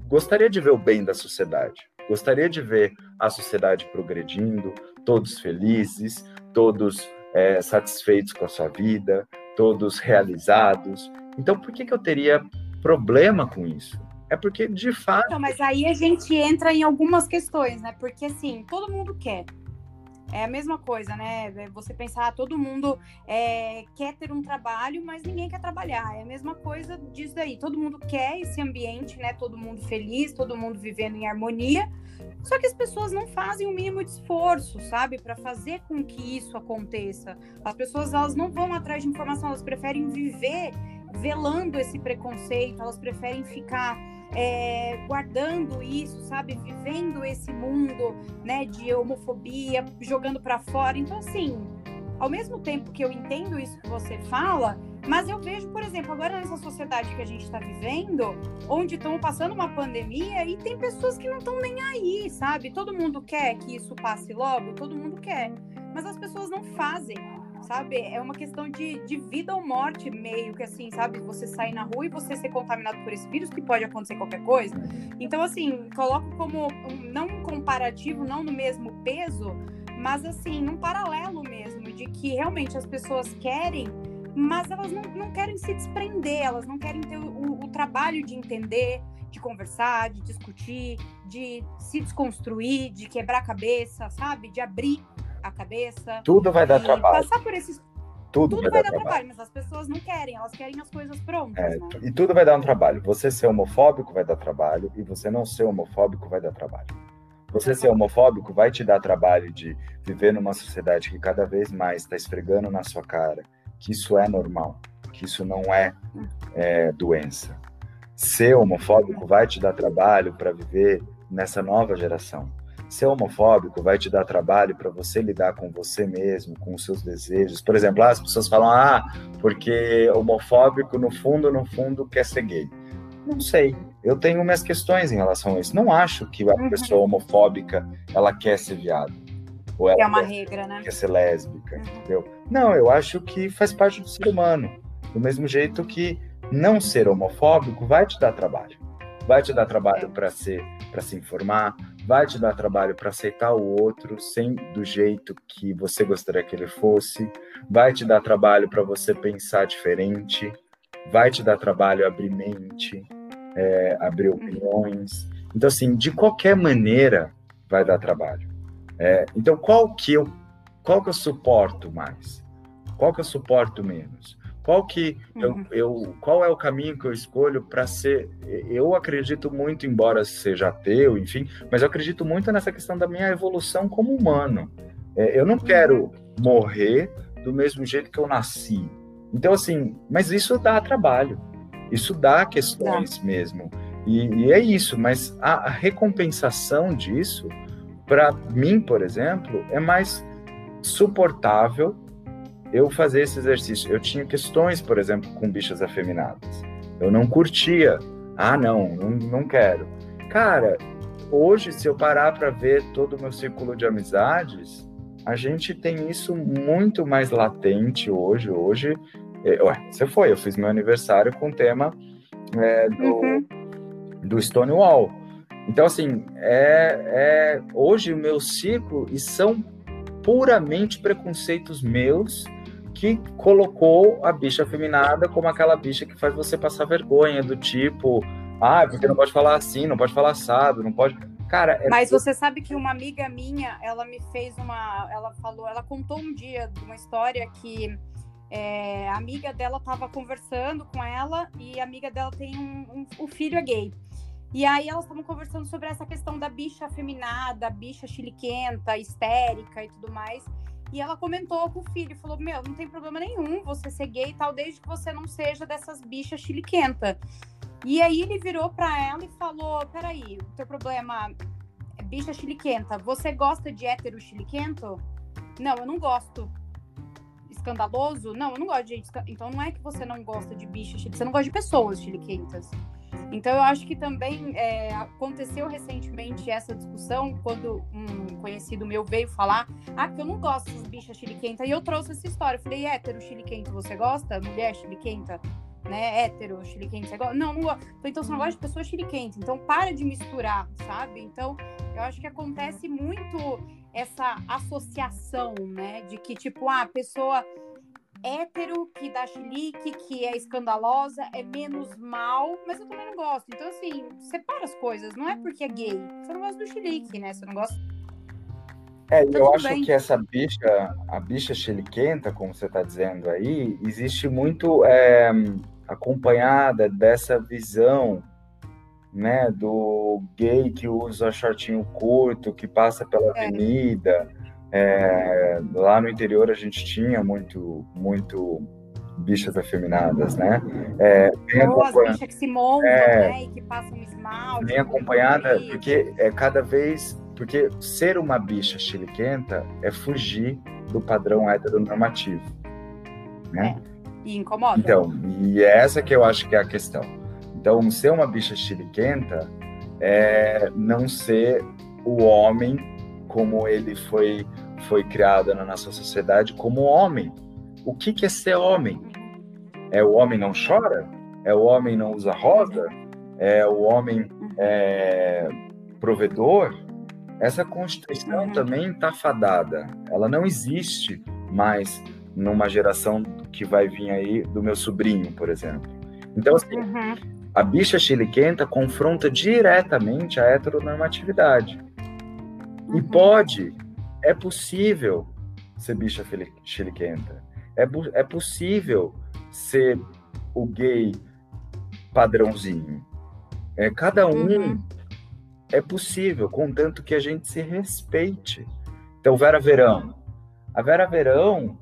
gostaria de ver o bem da sociedade, gostaria de ver a sociedade progredindo, todos felizes, todos é, satisfeitos com a sua vida, todos realizados. Então, por que, que eu teria problema com isso? É porque, de fato. Então, mas aí a gente entra em algumas questões, né? Porque, assim, todo mundo quer. É a mesma coisa, né? É você pensar, ah, todo mundo é, quer ter um trabalho, mas ninguém quer trabalhar. É a mesma coisa disso daí. Todo mundo quer esse ambiente, né? Todo mundo feliz, todo mundo vivendo em harmonia. Só que as pessoas não fazem o mínimo de esforço, sabe, para fazer com que isso aconteça. As pessoas elas não vão atrás de informação, elas preferem viver velando esse preconceito, elas preferem ficar é, guardando isso, sabe, vivendo esse mundo, né, de homofobia, jogando para fora. Então, assim, ao mesmo tempo que eu entendo isso que você fala, mas eu vejo, por exemplo, agora nessa sociedade que a gente está vivendo, onde estão passando uma pandemia e tem pessoas que não estão nem aí, sabe? Todo mundo quer que isso passe logo, todo mundo quer, mas as pessoas não fazem, sabe? É uma questão de, de vida ou morte, meio que assim, sabe? Você sair na rua e você ser contaminado por esse vírus, que pode acontecer qualquer coisa. Então, assim, coloco como não um comparativo, não no mesmo peso, mas assim, num paralelo mesmo, de que realmente as pessoas querem mas elas não, não querem se desprender, elas não querem ter o, o trabalho de entender, de conversar, de discutir, de se desconstruir, de quebrar a cabeça, sabe? De abrir a cabeça. Tudo vai dar trabalho. Passar por esses. Tudo, tudo vai, vai, dar, trabalho. trabalho. mas as pessoas não querem, elas querem as coisas prontas. É, né? E tudo vai dar um trabalho. Você ser homofóbico vai dar trabalho, e você não ser homofóbico vai dar trabalho. Você ser homofóbico vai te dar trabalho de viver numa sociedade que cada vez mais está esfregando na sua cara que isso é normal, que isso não é, é doença. Ser homofóbico vai te dar trabalho para viver nessa nova geração. Ser homofóbico vai te dar trabalho para você lidar com você mesmo, com os seus desejos. Por exemplo, as pessoas falam, ah, porque homofóbico, no fundo, no fundo, quer ser gay. Não sei. Eu tenho minhas questões em relação a isso. Não acho que a uhum. pessoa homofóbica ela quer ser viado. Ou ela é uma quer, regra, né? Quer ser lésbica, uhum. entendeu? Não, eu acho que faz parte do ser humano. Do mesmo jeito que não ser homofóbico vai te dar trabalho. Vai te dar trabalho é. para ser, para se informar, vai te dar trabalho para aceitar o outro sem do jeito que você gostaria que ele fosse, vai te dar trabalho para você pensar diferente, vai te dar trabalho abrir mente, é, abrir uhum. opiniões. Então, assim, de qualquer maneira, vai dar trabalho. É, então, qual que eu qual que eu suporto mais? Qual que eu suporto menos? Qual que uhum. eu, eu, qual é o caminho que eu escolho para ser? Eu acredito muito, embora seja ateu, enfim, mas eu acredito muito nessa questão da minha evolução como humano. É, eu não quero uhum. morrer do mesmo jeito que eu nasci. Então, assim, mas isso dá trabalho. Isso dá questões dá. mesmo. E, e, é isso, mas a, a recompensação disso para mim, por exemplo, é mais suportável eu fazer esse exercício. Eu tinha questões, por exemplo, com bichas afeminadas. Eu não curtia. Ah, não, não, não quero. Cara, hoje, se eu parar para ver todo o meu círculo de amizades, a gente tem isso muito mais latente hoje. Hoje, é, ué, você foi, eu fiz meu aniversário com o tema é, do, uhum. do Stonewall. Então, assim, é, é hoje o meu ciclo e são puramente preconceitos meus que colocou a bicha feminada como aquela bicha que faz você passar vergonha, do tipo, Ah, porque não pode falar assim, não pode falar assado, não pode. Cara, é... Mas você sabe que uma amiga minha, ela me fez uma. Ela falou, ela contou um dia de uma história que é, a amiga dela estava conversando com ela e a amiga dela tem um, um o filho é gay. E aí elas estavam conversando sobre essa questão da bicha afeminada, bicha chiliquenta, histérica e tudo mais. E ela comentou com o filho, falou: Meu, não tem problema nenhum você ser gay e tal, desde que você não seja dessas bichas chiliquenta. E aí ele virou para ela e falou: Peraí, o teu problema é bicha chiliquenta. Você gosta de hétero chiliquento? Não, eu não gosto. Escandaloso? Não, eu não gosto de gente. Então não é que você não gosta de bicha chiliquenta, você não gosta de pessoas chiliquentas. Então, eu acho que também é, aconteceu recentemente essa discussão quando um conhecido meu veio falar: ah, que eu não gosto das bichas chiliquenta. E eu trouxe essa história. Eu falei: hétero chiliquento você gosta? Mulher chiliquenta? Né? Hétero chiliquento você gosta? Não, não gosto. Então, você não gosta de pessoas chiliquentas. Então, para de misturar, sabe? Então, eu acho que acontece muito essa associação, né? De que, tipo, ah, a pessoa hétero, que dá chilique, que é escandalosa, é menos mal, mas eu também não gosto. Então, assim, separa as coisas. Não é porque é gay. Você não gosta do chilique, né? Você não gosta. É, tá eu acho bem. que essa bicha, a bicha chiliquenta, como você está dizendo aí, existe muito é, acompanhada dessa visão né, do gay que usa shortinho curto, que passa pela é. avenida, é, lá no interior a gente tinha muito, muito bichas afeminadas, né? É, Ou as bichas que se montam, é, né? E que passam esmalte. Bem acompanhada, porque é cada vez... Porque ser uma bicha chiliquenta é fugir do padrão heteronormativo, né? É, e incomoda. Então, e é essa que eu acho que é a questão. Então, ser uma bicha chiliquenta é não ser o homem como ele foi foi criada na nossa sociedade como homem. O que, que é ser homem? É o homem não chora? É o homem não usa rosa? É o homem é, provedor? Essa constituição uhum. também está fadada. Ela não existe mais numa geração que vai vir aí do meu sobrinho, por exemplo. Então, assim, uhum. a bicha chiliquenta confronta diretamente a heteronormatividade. Uhum. E pode é possível ser bicha chiliquenta. É, é possível ser o gay padrãozinho. É, cada um uhum. é possível, contanto que a gente se respeite. Então, Vera Verão. A Vera Verão,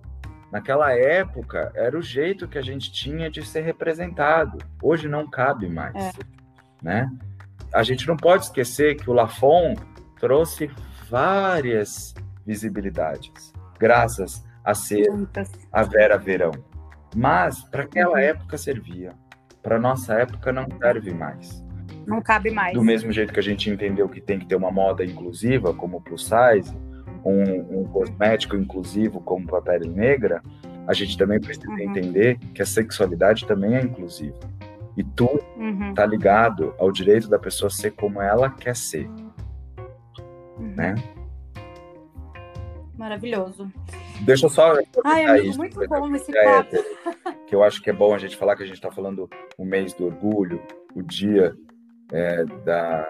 naquela época, era o jeito que a gente tinha de ser representado. Hoje não cabe mais. É. Né? A gente não pode esquecer que o Lafon trouxe várias visibilidades, graças a ser a Vera Verão. Mas para aquela uhum. época servia, para nossa época não serve mais. Não cabe mais. Do mesmo jeito que a gente entendeu que tem que ter uma moda inclusiva, como o plus size, um, um cosmético inclusivo como a pele negra, a gente também precisa uhum. entender que a sexualidade também é inclusiva. E tudo está uhum. Tá ligado ao direito da pessoa ser como ela quer ser. Uhum. Né? Maravilhoso. Deixa eu só. Ai, amigo, isso, muito bom esse papo. que eu acho que é bom a gente falar que a gente está falando o mês do orgulho, o dia é, da,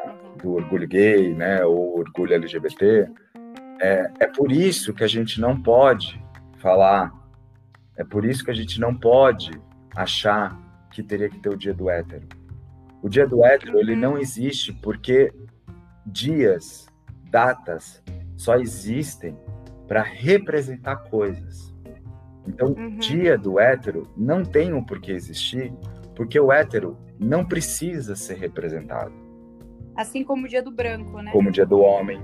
do orgulho gay, né, ou orgulho LGBT. É, é por isso que a gente não pode falar, é por isso que a gente não pode achar que teria que ter o dia do hétero. O dia do hétero, ele não existe porque dias, datas, só existem para representar coisas. Então, uhum. dia do hétero não tem um porquê existir, porque o hétero não precisa ser representado. Assim como o dia do branco, né? Como o dia do homem,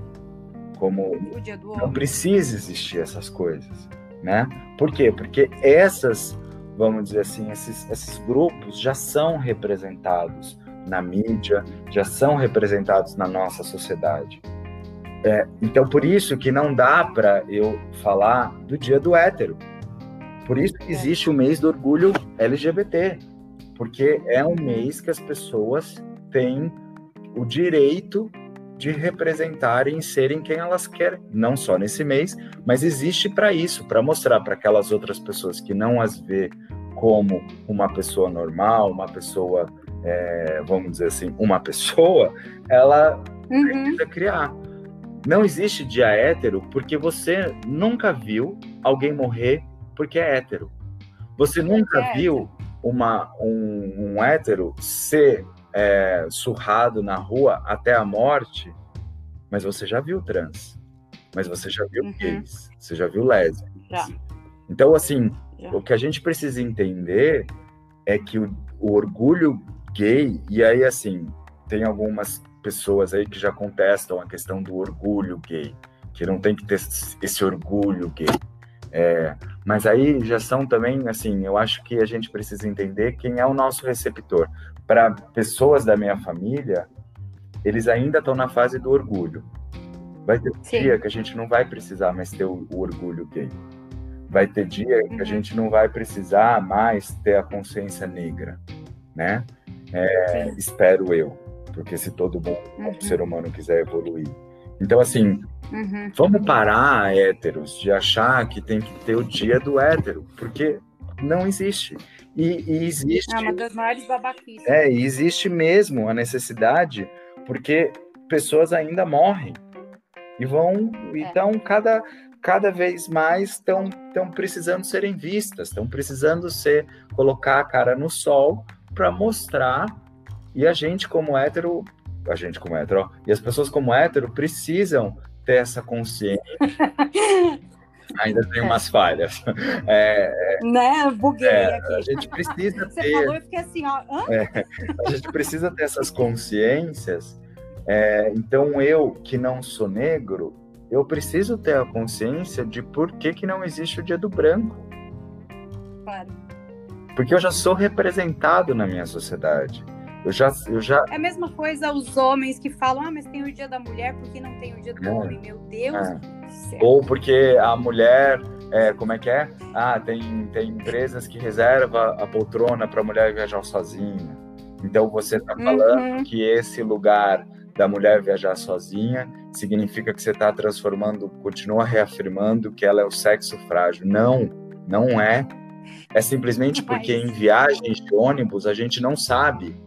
como o dia do homem. não precisa existir essas coisas, né? Por quê? Porque essas, vamos dizer assim, esses, esses grupos já são representados na mídia, já são representados na nossa sociedade. É, então, por isso que não dá para eu falar do dia do hétero. Por isso que existe o mês do orgulho LGBT, porque é um mês que as pessoas têm o direito de representarem e serem quem elas querem, não só nesse mês, mas existe para isso, para mostrar para aquelas outras pessoas que não as vê como uma pessoa normal, uma pessoa é, vamos dizer assim, uma pessoa, ela uhum. precisa criar. Não existe dia hétero porque você nunca viu alguém morrer porque é hétero. Você nunca é viu uma, um, um hétero ser é, surrado na rua até a morte, mas você já viu trans. Mas você já viu uhum. gays, você já viu lésbicas. Já. Então, assim, já. o que a gente precisa entender é que o, o orgulho gay, e aí, assim, tem algumas pessoas aí que já contestam a questão do orgulho gay, que não tem que ter esse orgulho gay. É, mas aí já são também, assim, eu acho que a gente precisa entender quem é o nosso receptor. Para pessoas da minha família, eles ainda estão na fase do orgulho. Vai ter Sim. dia que a gente não vai precisar mais ter o, o orgulho gay. Vai ter dia uhum. que a uhum. gente não vai precisar mais ter a consciência negra, né? É, espero eu, porque se todo mundo, uhum. ser humano quiser evoluir. Então, assim, uhum. vamos parar, héteros, de achar que tem que ter o dia do hétero, porque não existe. E, e existe. É uma das maiores babaquices. É, e existe mesmo a necessidade, porque pessoas ainda morrem e vão. É. Então, cada, cada vez mais estão precisando serem vistas, estão precisando ser colocar a cara no sol para mostrar. E a gente, como hétero, a gente como hétero, ó, e as pessoas como hétero precisam ter essa consciência. Ainda tem umas falhas. É, é, né? Buguei é, aqui. A gente precisa ter. Você falou e fiquei assim, ó. É, a gente precisa ter essas consciências é, então eu, que não sou negro, eu preciso ter a consciência de por que, que não existe o dia do branco. Claro. Porque eu já sou representado na minha sociedade. Eu já, eu já... É a mesma coisa os homens que falam, ah, mas tem o dia da mulher, por que não tem o dia do é. homem? Meu Deus é. do céu. Ou porque a mulher, é, como é que é? Ah, tem, tem empresas que reservam a poltrona para a mulher viajar sozinha. Então você está falando uhum. que esse lugar da mulher viajar sozinha, significa que você está transformando, continua reafirmando que ela é o sexo frágil. Não, não é. É simplesmente porque em viagens de ônibus a gente não sabe,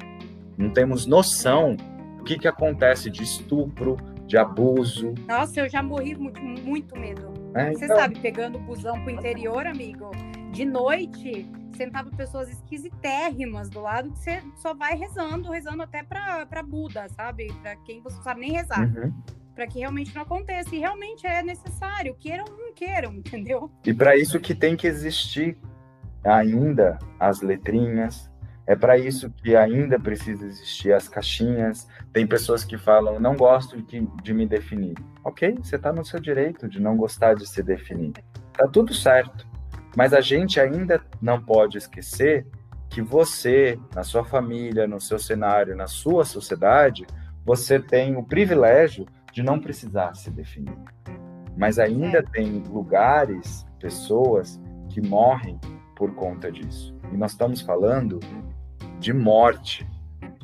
não temos noção do que, que acontece de estupro, de abuso. Nossa, eu já morri muito, muito medo. É, Você então... sabe, pegando o busão pro interior, amigo, de noite, sentava pessoas esquisitérrimas do lado que você só vai rezando, rezando até pra, pra Buda, sabe? Pra quem você não sabe nem rezar. Uhum. Para que realmente não aconteça. E realmente é necessário, queiram ou não queiram, entendeu? E para isso que tem que existir ainda as letrinhas, é para isso que ainda precisa existir as caixinhas. Tem pessoas que falam, não gosto de, de me definir. Ok, você está no seu direito de não gostar de se definir. Tá tudo certo. Mas a gente ainda não pode esquecer que você, na sua família, no seu cenário, na sua sociedade, você tem o privilégio de não precisar se definir. Mas ainda tem lugares, pessoas que morrem por conta disso. E nós estamos falando de morte.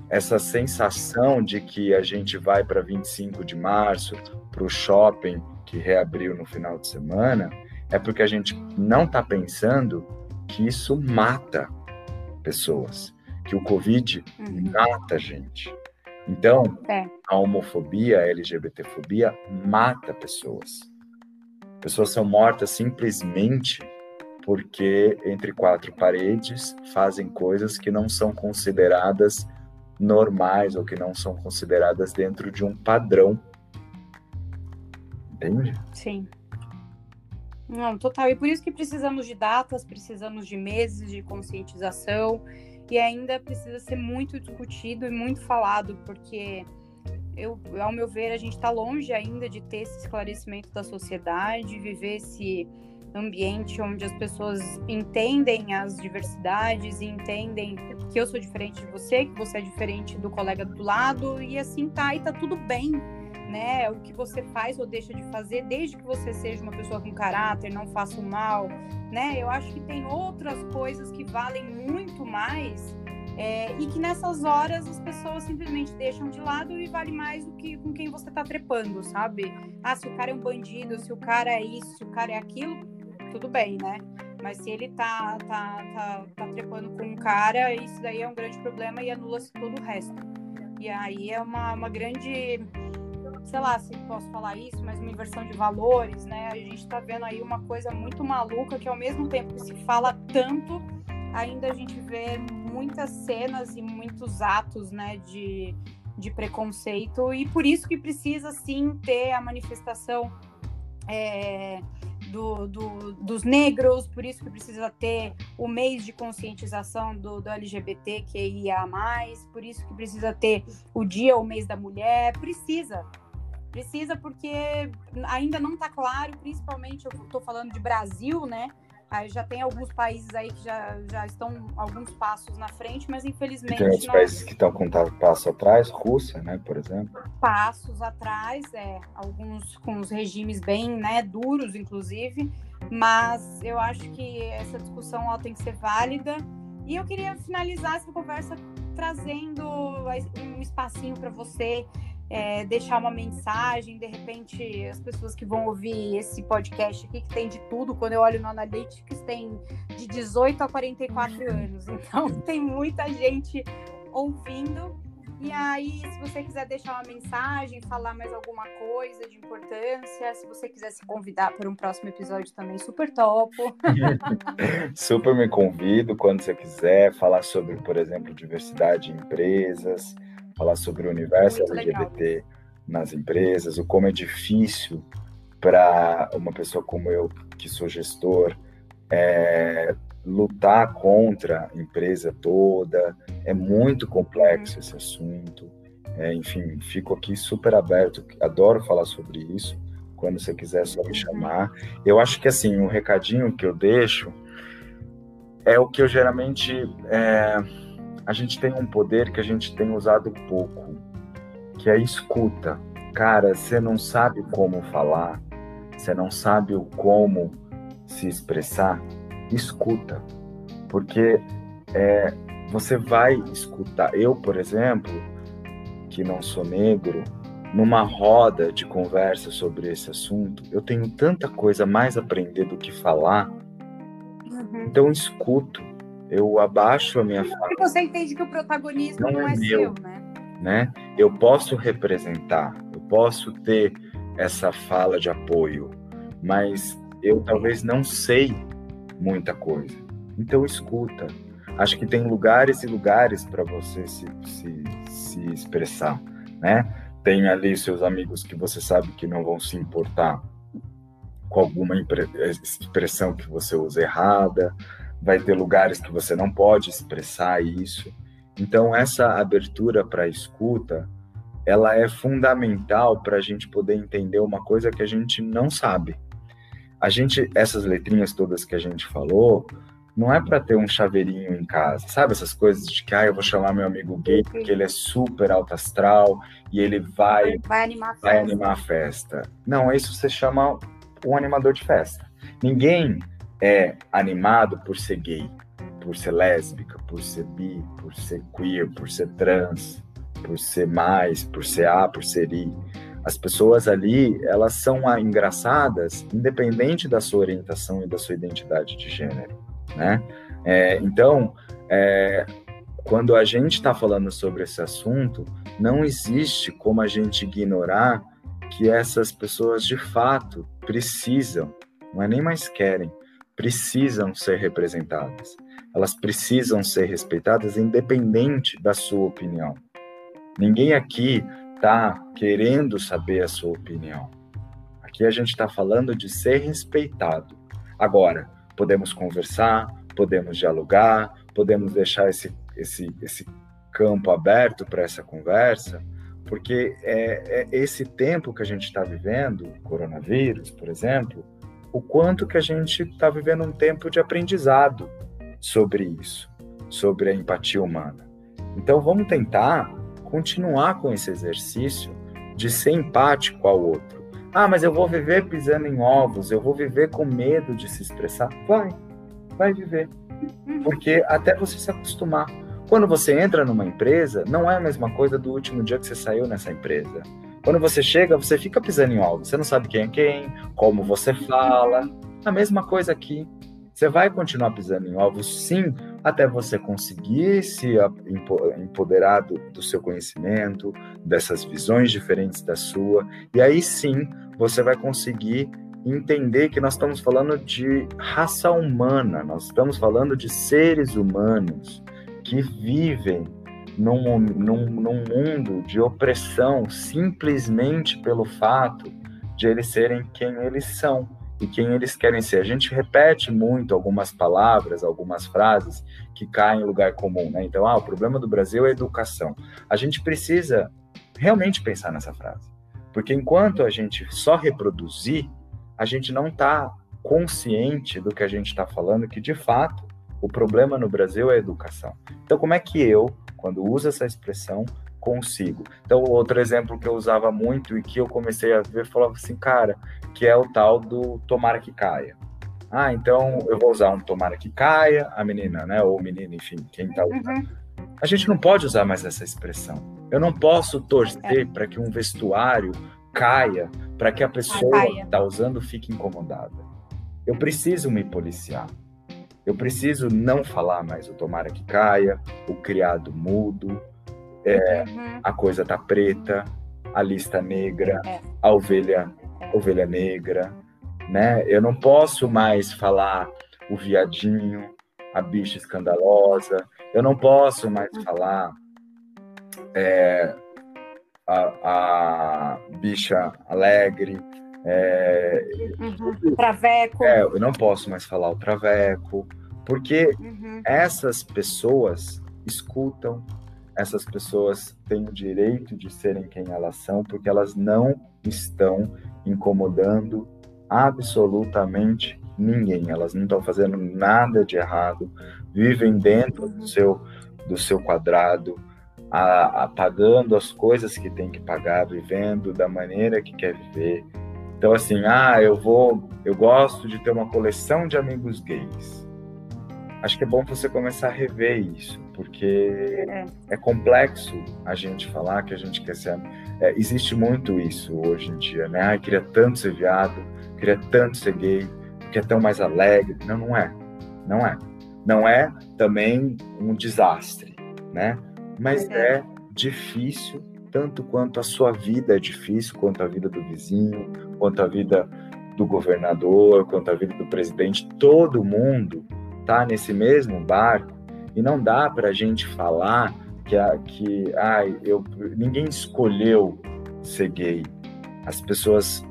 Essa sensação de que a gente vai para 25 de março, para o shopping que reabriu no final de semana, é porque a gente não está pensando que isso mata pessoas, que o Covid uhum. mata gente. Então, é. a homofobia, a LGBTfobia mata pessoas. Pessoas são mortas simplesmente porque entre quatro paredes fazem coisas que não são consideradas normais ou que não são consideradas dentro de um padrão. Entende? Sim. Não, total. E por isso que precisamos de datas, precisamos de meses de conscientização e ainda precisa ser muito discutido e muito falado, porque eu, ao meu ver, a gente está longe ainda de ter esse esclarecimento da sociedade, viver esse ambiente onde as pessoas entendem as diversidades e entendem que eu sou diferente de você, que você é diferente do colega do lado e assim tá e tá tudo bem né? O que você faz ou deixa de fazer, desde que você seja uma pessoa com caráter, não faça o mal, né? Eu acho que tem outras coisas que valem muito mais é, e que nessas horas as pessoas simplesmente deixam de lado e vale mais do que com quem você tá trepando, sabe? Ah, se o cara é um bandido, se o cara é isso, se o cara é aquilo, tudo bem, né? Mas se ele tá, tá, tá, tá trepando com um cara, isso daí é um grande problema e anula-se todo o resto. E aí é uma, uma grande, sei lá se posso falar isso, mas uma inversão de valores, né? A gente tá vendo aí uma coisa muito maluca que ao mesmo tempo que se fala tanto, ainda a gente vê muitas cenas e muitos atos, né, de, de preconceito e por isso que precisa sim ter a manifestação é, do, do, dos negros, por isso que precisa ter o mês de conscientização do, do LGBT que ia mais, por isso que precisa ter o dia, o mês da mulher, precisa. Precisa porque ainda não está claro, principalmente eu estou falando de Brasil, né? Aí já tem alguns países aí que já, já estão alguns passos na frente, mas infelizmente. E tem outros nós... países que estão com passo atrás, Rússia, né, por exemplo. Passos atrás, é, alguns com os regimes bem né, duros, inclusive, mas eu acho que essa discussão ela tem que ser válida. E eu queria finalizar essa conversa trazendo um espacinho para você é, deixar uma mensagem, de repente as pessoas que vão ouvir esse podcast aqui, que tem de tudo, quando eu olho no Analytics, tem de 18 a 44 anos, então tem muita gente ouvindo. E aí, se você quiser deixar uma mensagem, falar mais alguma coisa de importância, se você quiser se convidar para um próximo episódio também, super topo. super me convido quando você quiser falar sobre, por exemplo, diversidade em empresas, falar sobre o universo Muito LGBT legal. nas empresas, o como é difícil para uma pessoa como eu, que sou gestor, é, lutar contra a empresa toda. É muito complexo uhum. esse assunto. É, enfim, fico aqui super aberto, adoro falar sobre isso. Quando você quiser, é só me uhum. chamar. Eu acho que assim, o um recadinho que eu deixo é o que eu geralmente. É, a gente tem um poder que a gente tem usado pouco, que é a escuta. Cara, você não sabe como falar, você não sabe o como se expressar, escuta. Porque é, você vai escutar. Eu, por exemplo, que não sou negro, numa roda de conversa sobre esse assunto, eu tenho tanta coisa mais a aprender do que falar. Uhum. Então, escuto eu abaixo a minha fala. Porque você entende que o protagonismo não, não é, é meu, seu, né? né? Eu posso representar, eu posso ter essa fala de apoio, mas eu talvez não sei muita coisa. Então escuta. Acho que tem lugares e lugares para você se, se, se expressar, né? Tem ali seus amigos que você sabe que não vão se importar com alguma expressão que você usa errada, vai ter lugares que você não pode expressar isso. Então, essa abertura para a escuta, ela é fundamental para a gente poder entender uma coisa que a gente não sabe. A gente, essas letrinhas todas que a gente falou, não é para ter um chaveirinho em casa, sabe? Essas coisas de que ah, eu vou chamar meu amigo gay porque ele é super alto astral e ele vai, vai, animar, a vai animar a festa. Não, isso você chama um animador de festa. Ninguém é animado por ser gay, por ser lésbica, por ser bi, por ser queer, por ser trans, por ser mais, por ser A, por ser I. As pessoas ali, elas são engraçadas independente da sua orientação e da sua identidade de gênero, né? É, então, é, quando a gente está falando sobre esse assunto, não existe como a gente ignorar que essas pessoas de fato precisam, não é nem mais querem, precisam ser representadas. Elas precisam ser respeitadas independente da sua opinião. Ninguém aqui está querendo saber a sua opinião. Aqui a gente está falando de ser respeitado. Agora, podemos conversar, podemos dialogar, podemos deixar esse, esse, esse campo aberto para essa conversa, porque é, é, esse tempo que a gente está vivendo, coronavírus, por exemplo, o quanto que a gente está vivendo um tempo de aprendizado sobre isso, sobre a empatia humana. Então vamos tentar continuar com esse exercício de ser empático ao outro. Ah, mas eu vou viver pisando em ovos, eu vou viver com medo de se expressar. Vai, vai viver. Porque até você se acostumar. Quando você entra numa empresa, não é a mesma coisa do último dia que você saiu nessa empresa. Quando você chega, você fica pisando em ovos. Você não sabe quem é quem, como você fala. A mesma coisa aqui. Você vai continuar pisando em ovos, sim, até você conseguir se empoderar do, do seu conhecimento, dessas visões diferentes da sua, e aí sim você vai conseguir entender que nós estamos falando de raça humana, nós estamos falando de seres humanos que vivem num, num, num mundo de opressão simplesmente pelo fato de eles serem quem eles são e quem eles querem ser. A gente repete muito algumas palavras, algumas frases que caem em lugar comum, né? Então, ah, o problema do Brasil é educação. A gente precisa realmente pensar nessa frase, porque enquanto a gente só reproduzir, a gente não está consciente do que a gente está falando, que de fato o problema no Brasil é a educação. Então, como é que eu, quando uso essa expressão, consigo? Então, outro exemplo que eu usava muito e que eu comecei a ver, falava assim, cara, que é o tal do tomara que caia. Ah, então eu vou usar um tomara que caia, a menina, né, ou o menino, enfim, quem tá usando. Uhum. A gente não pode usar mais essa expressão. Eu não posso torcer é. para que um vestuário caia, para que a pessoa que está usando fique incomodada. Eu preciso me policiar. Eu preciso não falar mais o tomara que caia, o criado mudo, é, uhum. a coisa tá preta, a lista negra, é. a ovelha, é. ovelha negra, né? Eu não posso mais falar o viadinho, a bicha escandalosa. Eu não posso mais uhum. falar é, a, a, bicha alegre. É, uhum. Traveco. É, eu não posso mais falar o traveco, porque uhum. essas pessoas escutam, essas pessoas têm o direito de serem quem elas são, porque elas não estão incomodando absolutamente ninguém. Elas não estão fazendo nada de errado, vivem dentro do seu, do seu quadrado, a, a, pagando as coisas que tem que pagar, vivendo da maneira que quer viver. Então, assim, ah, eu vou, eu gosto de ter uma coleção de amigos gays. Acho que é bom você começar a rever isso, porque é, é complexo a gente falar que a gente quer ser. É, existe muito isso hoje em dia, né? Ah, queria tanto ser viado, queria tanto ser gay, que é tão mais alegre. Não, não é. Não é. Não é também um desastre, né? Mas é difícil, tanto quanto a sua vida é difícil, quanto a vida do vizinho, quanto a vida do governador, quanto a vida do presidente. Todo mundo tá nesse mesmo barco e não dá para a gente falar que, que ai, eu, ninguém escolheu ser gay. As pessoas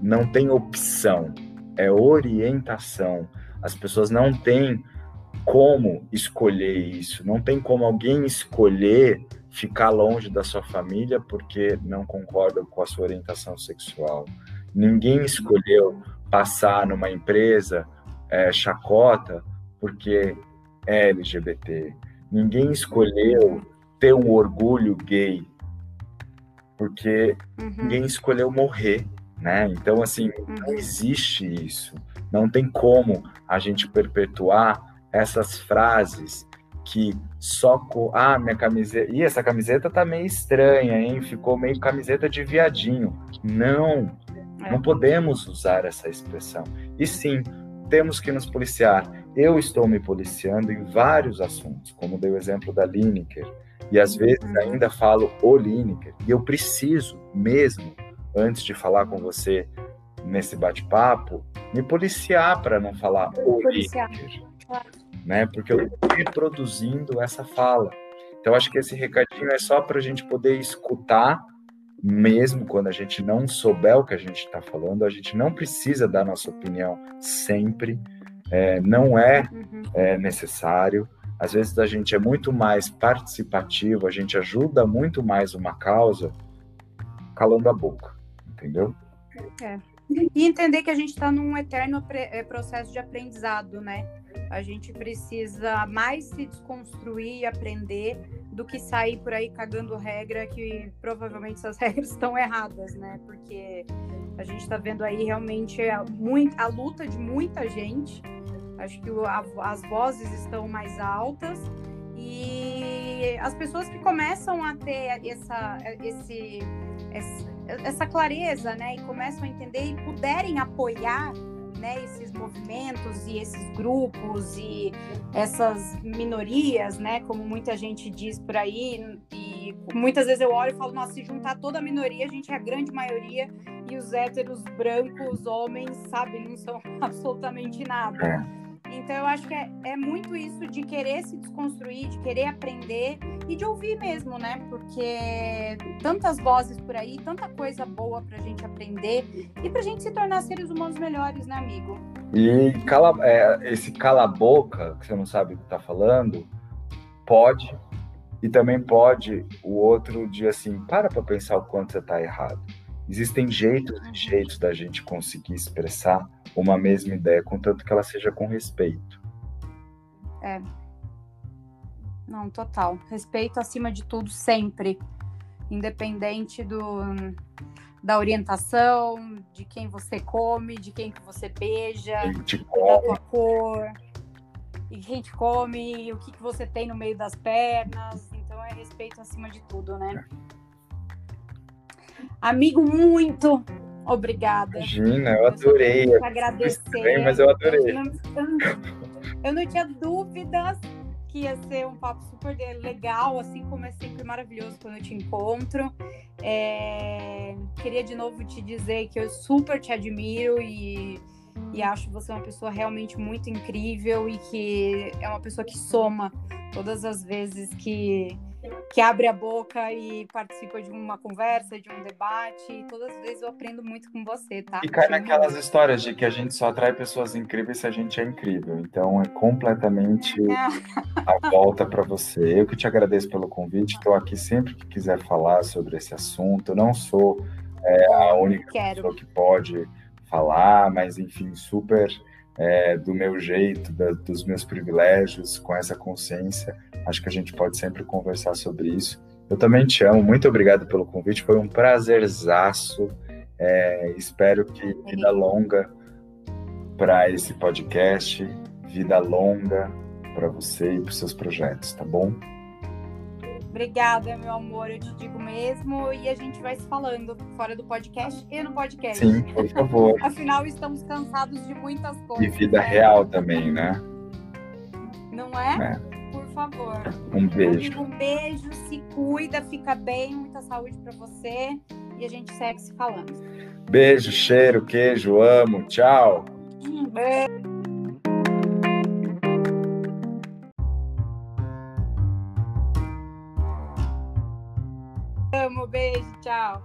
não têm opção, é orientação. As pessoas não têm como escolher isso, não tem como alguém escolher ficar longe da sua família porque não concorda com a sua orientação sexual. Ninguém escolheu passar numa empresa é, chacota porque é LGBT. Ninguém escolheu ter um orgulho gay porque uhum. ninguém escolheu morrer né? Então, assim, não uhum. existe isso. Não tem como a gente perpetuar essas frases que só co... ah, minha camiseta, e essa camiseta tá meio estranha, hein? Ficou meio camiseta de viadinho. Não, é. não podemos usar essa expressão. E sim, temos que nos policiar. Eu estou me policiando em vários assuntos, como dei o exemplo da Lineker, e às vezes uhum. ainda falo o Lineker, e eu preciso mesmo antes de falar com você nesse bate-papo, me policiar para não falar o líder, né? Porque eu estou reproduzindo essa fala. Então, acho que esse recadinho é só para a gente poder escutar, mesmo quando a gente não souber o que a gente está falando, a gente não precisa dar nossa opinião sempre, é, não é, uhum. é necessário. Às vezes a gente é muito mais participativo, a gente ajuda muito mais uma causa calando a boca entendeu? É. E entender que a gente está num eterno é, processo de aprendizado, né? A gente precisa mais se desconstruir e aprender do que sair por aí cagando regra que provavelmente essas regras estão erradas, né? Porque a gente está vendo aí realmente a, a luta de muita gente. Acho que as vozes estão mais altas e as pessoas que começam a ter essa, esse, essa clareza, né, e começam a entender e puderem apoiar né, esses movimentos e esses grupos e essas minorias, né, como muita gente diz por aí, e muitas vezes eu olho e falo, nossa, se juntar toda a minoria, a gente é a grande maioria e os héteros brancos, homens, sabe, não são absolutamente nada. Então eu acho que é, é muito isso de querer se desconstruir, de querer aprender e de ouvir mesmo, né? Porque tantas vozes por aí, tanta coisa boa pra gente aprender e pra gente se tornar seres humanos melhores, né, amigo? E cala, é, esse cala-boca, que você não sabe o que tá falando, pode, e também pode o outro dia assim, para pra pensar o quanto você tá errado. Existem jeitos e jeitos da gente conseguir expressar uma mesma ideia, contanto que ela seja com respeito. É. Não, total. Respeito acima de tudo, sempre. Independente do, da orientação, de quem você come, de quem que você beija, da tua cor, e quem te come, o que, que você tem no meio das pernas. Então é respeito acima de tudo, né? É. Amigo, muito obrigada. Imagina, eu adorei. Eu agradecer. Estranho, mas eu adorei. Eu não, eu não tinha dúvidas que ia ser um papo super legal, assim como é sempre maravilhoso quando eu te encontro. É... Queria de novo te dizer que eu super te admiro e, e acho você uma pessoa realmente muito incrível e que é uma pessoa que soma todas as vezes que que abre a boca e participa de uma conversa, de um debate. E todas as vezes eu aprendo muito com você, tá? E cai naquelas histórias de que a gente só atrai pessoas incríveis se a gente é incrível. Então é completamente é. a volta para você. Eu que te agradeço pelo convite. Estou aqui sempre que quiser falar sobre esse assunto. Eu não sou é, a única Quero. pessoa que pode falar, mas enfim, super é, do meu jeito, da, dos meus privilégios, com essa consciência. Acho que a gente pode sempre conversar sobre isso. Eu também te amo, muito obrigado pelo convite, foi um prazerzaço. É, espero que vida longa para esse podcast, vida longa para você e para os seus projetos, tá bom? Obrigada, meu amor, eu te digo mesmo. E a gente vai se falando fora do podcast e no podcast. Sim, por favor. Afinal, estamos cansados de muitas coisas. E vida né? real também, né? Não é? é? Por favor. Um beijo. Um beijo, se cuida, fica bem, muita saúde para você. E a gente segue se falando. Beijo, cheiro, queijo, amo. Tchau. Um beijo. Amo, beijo, tchau.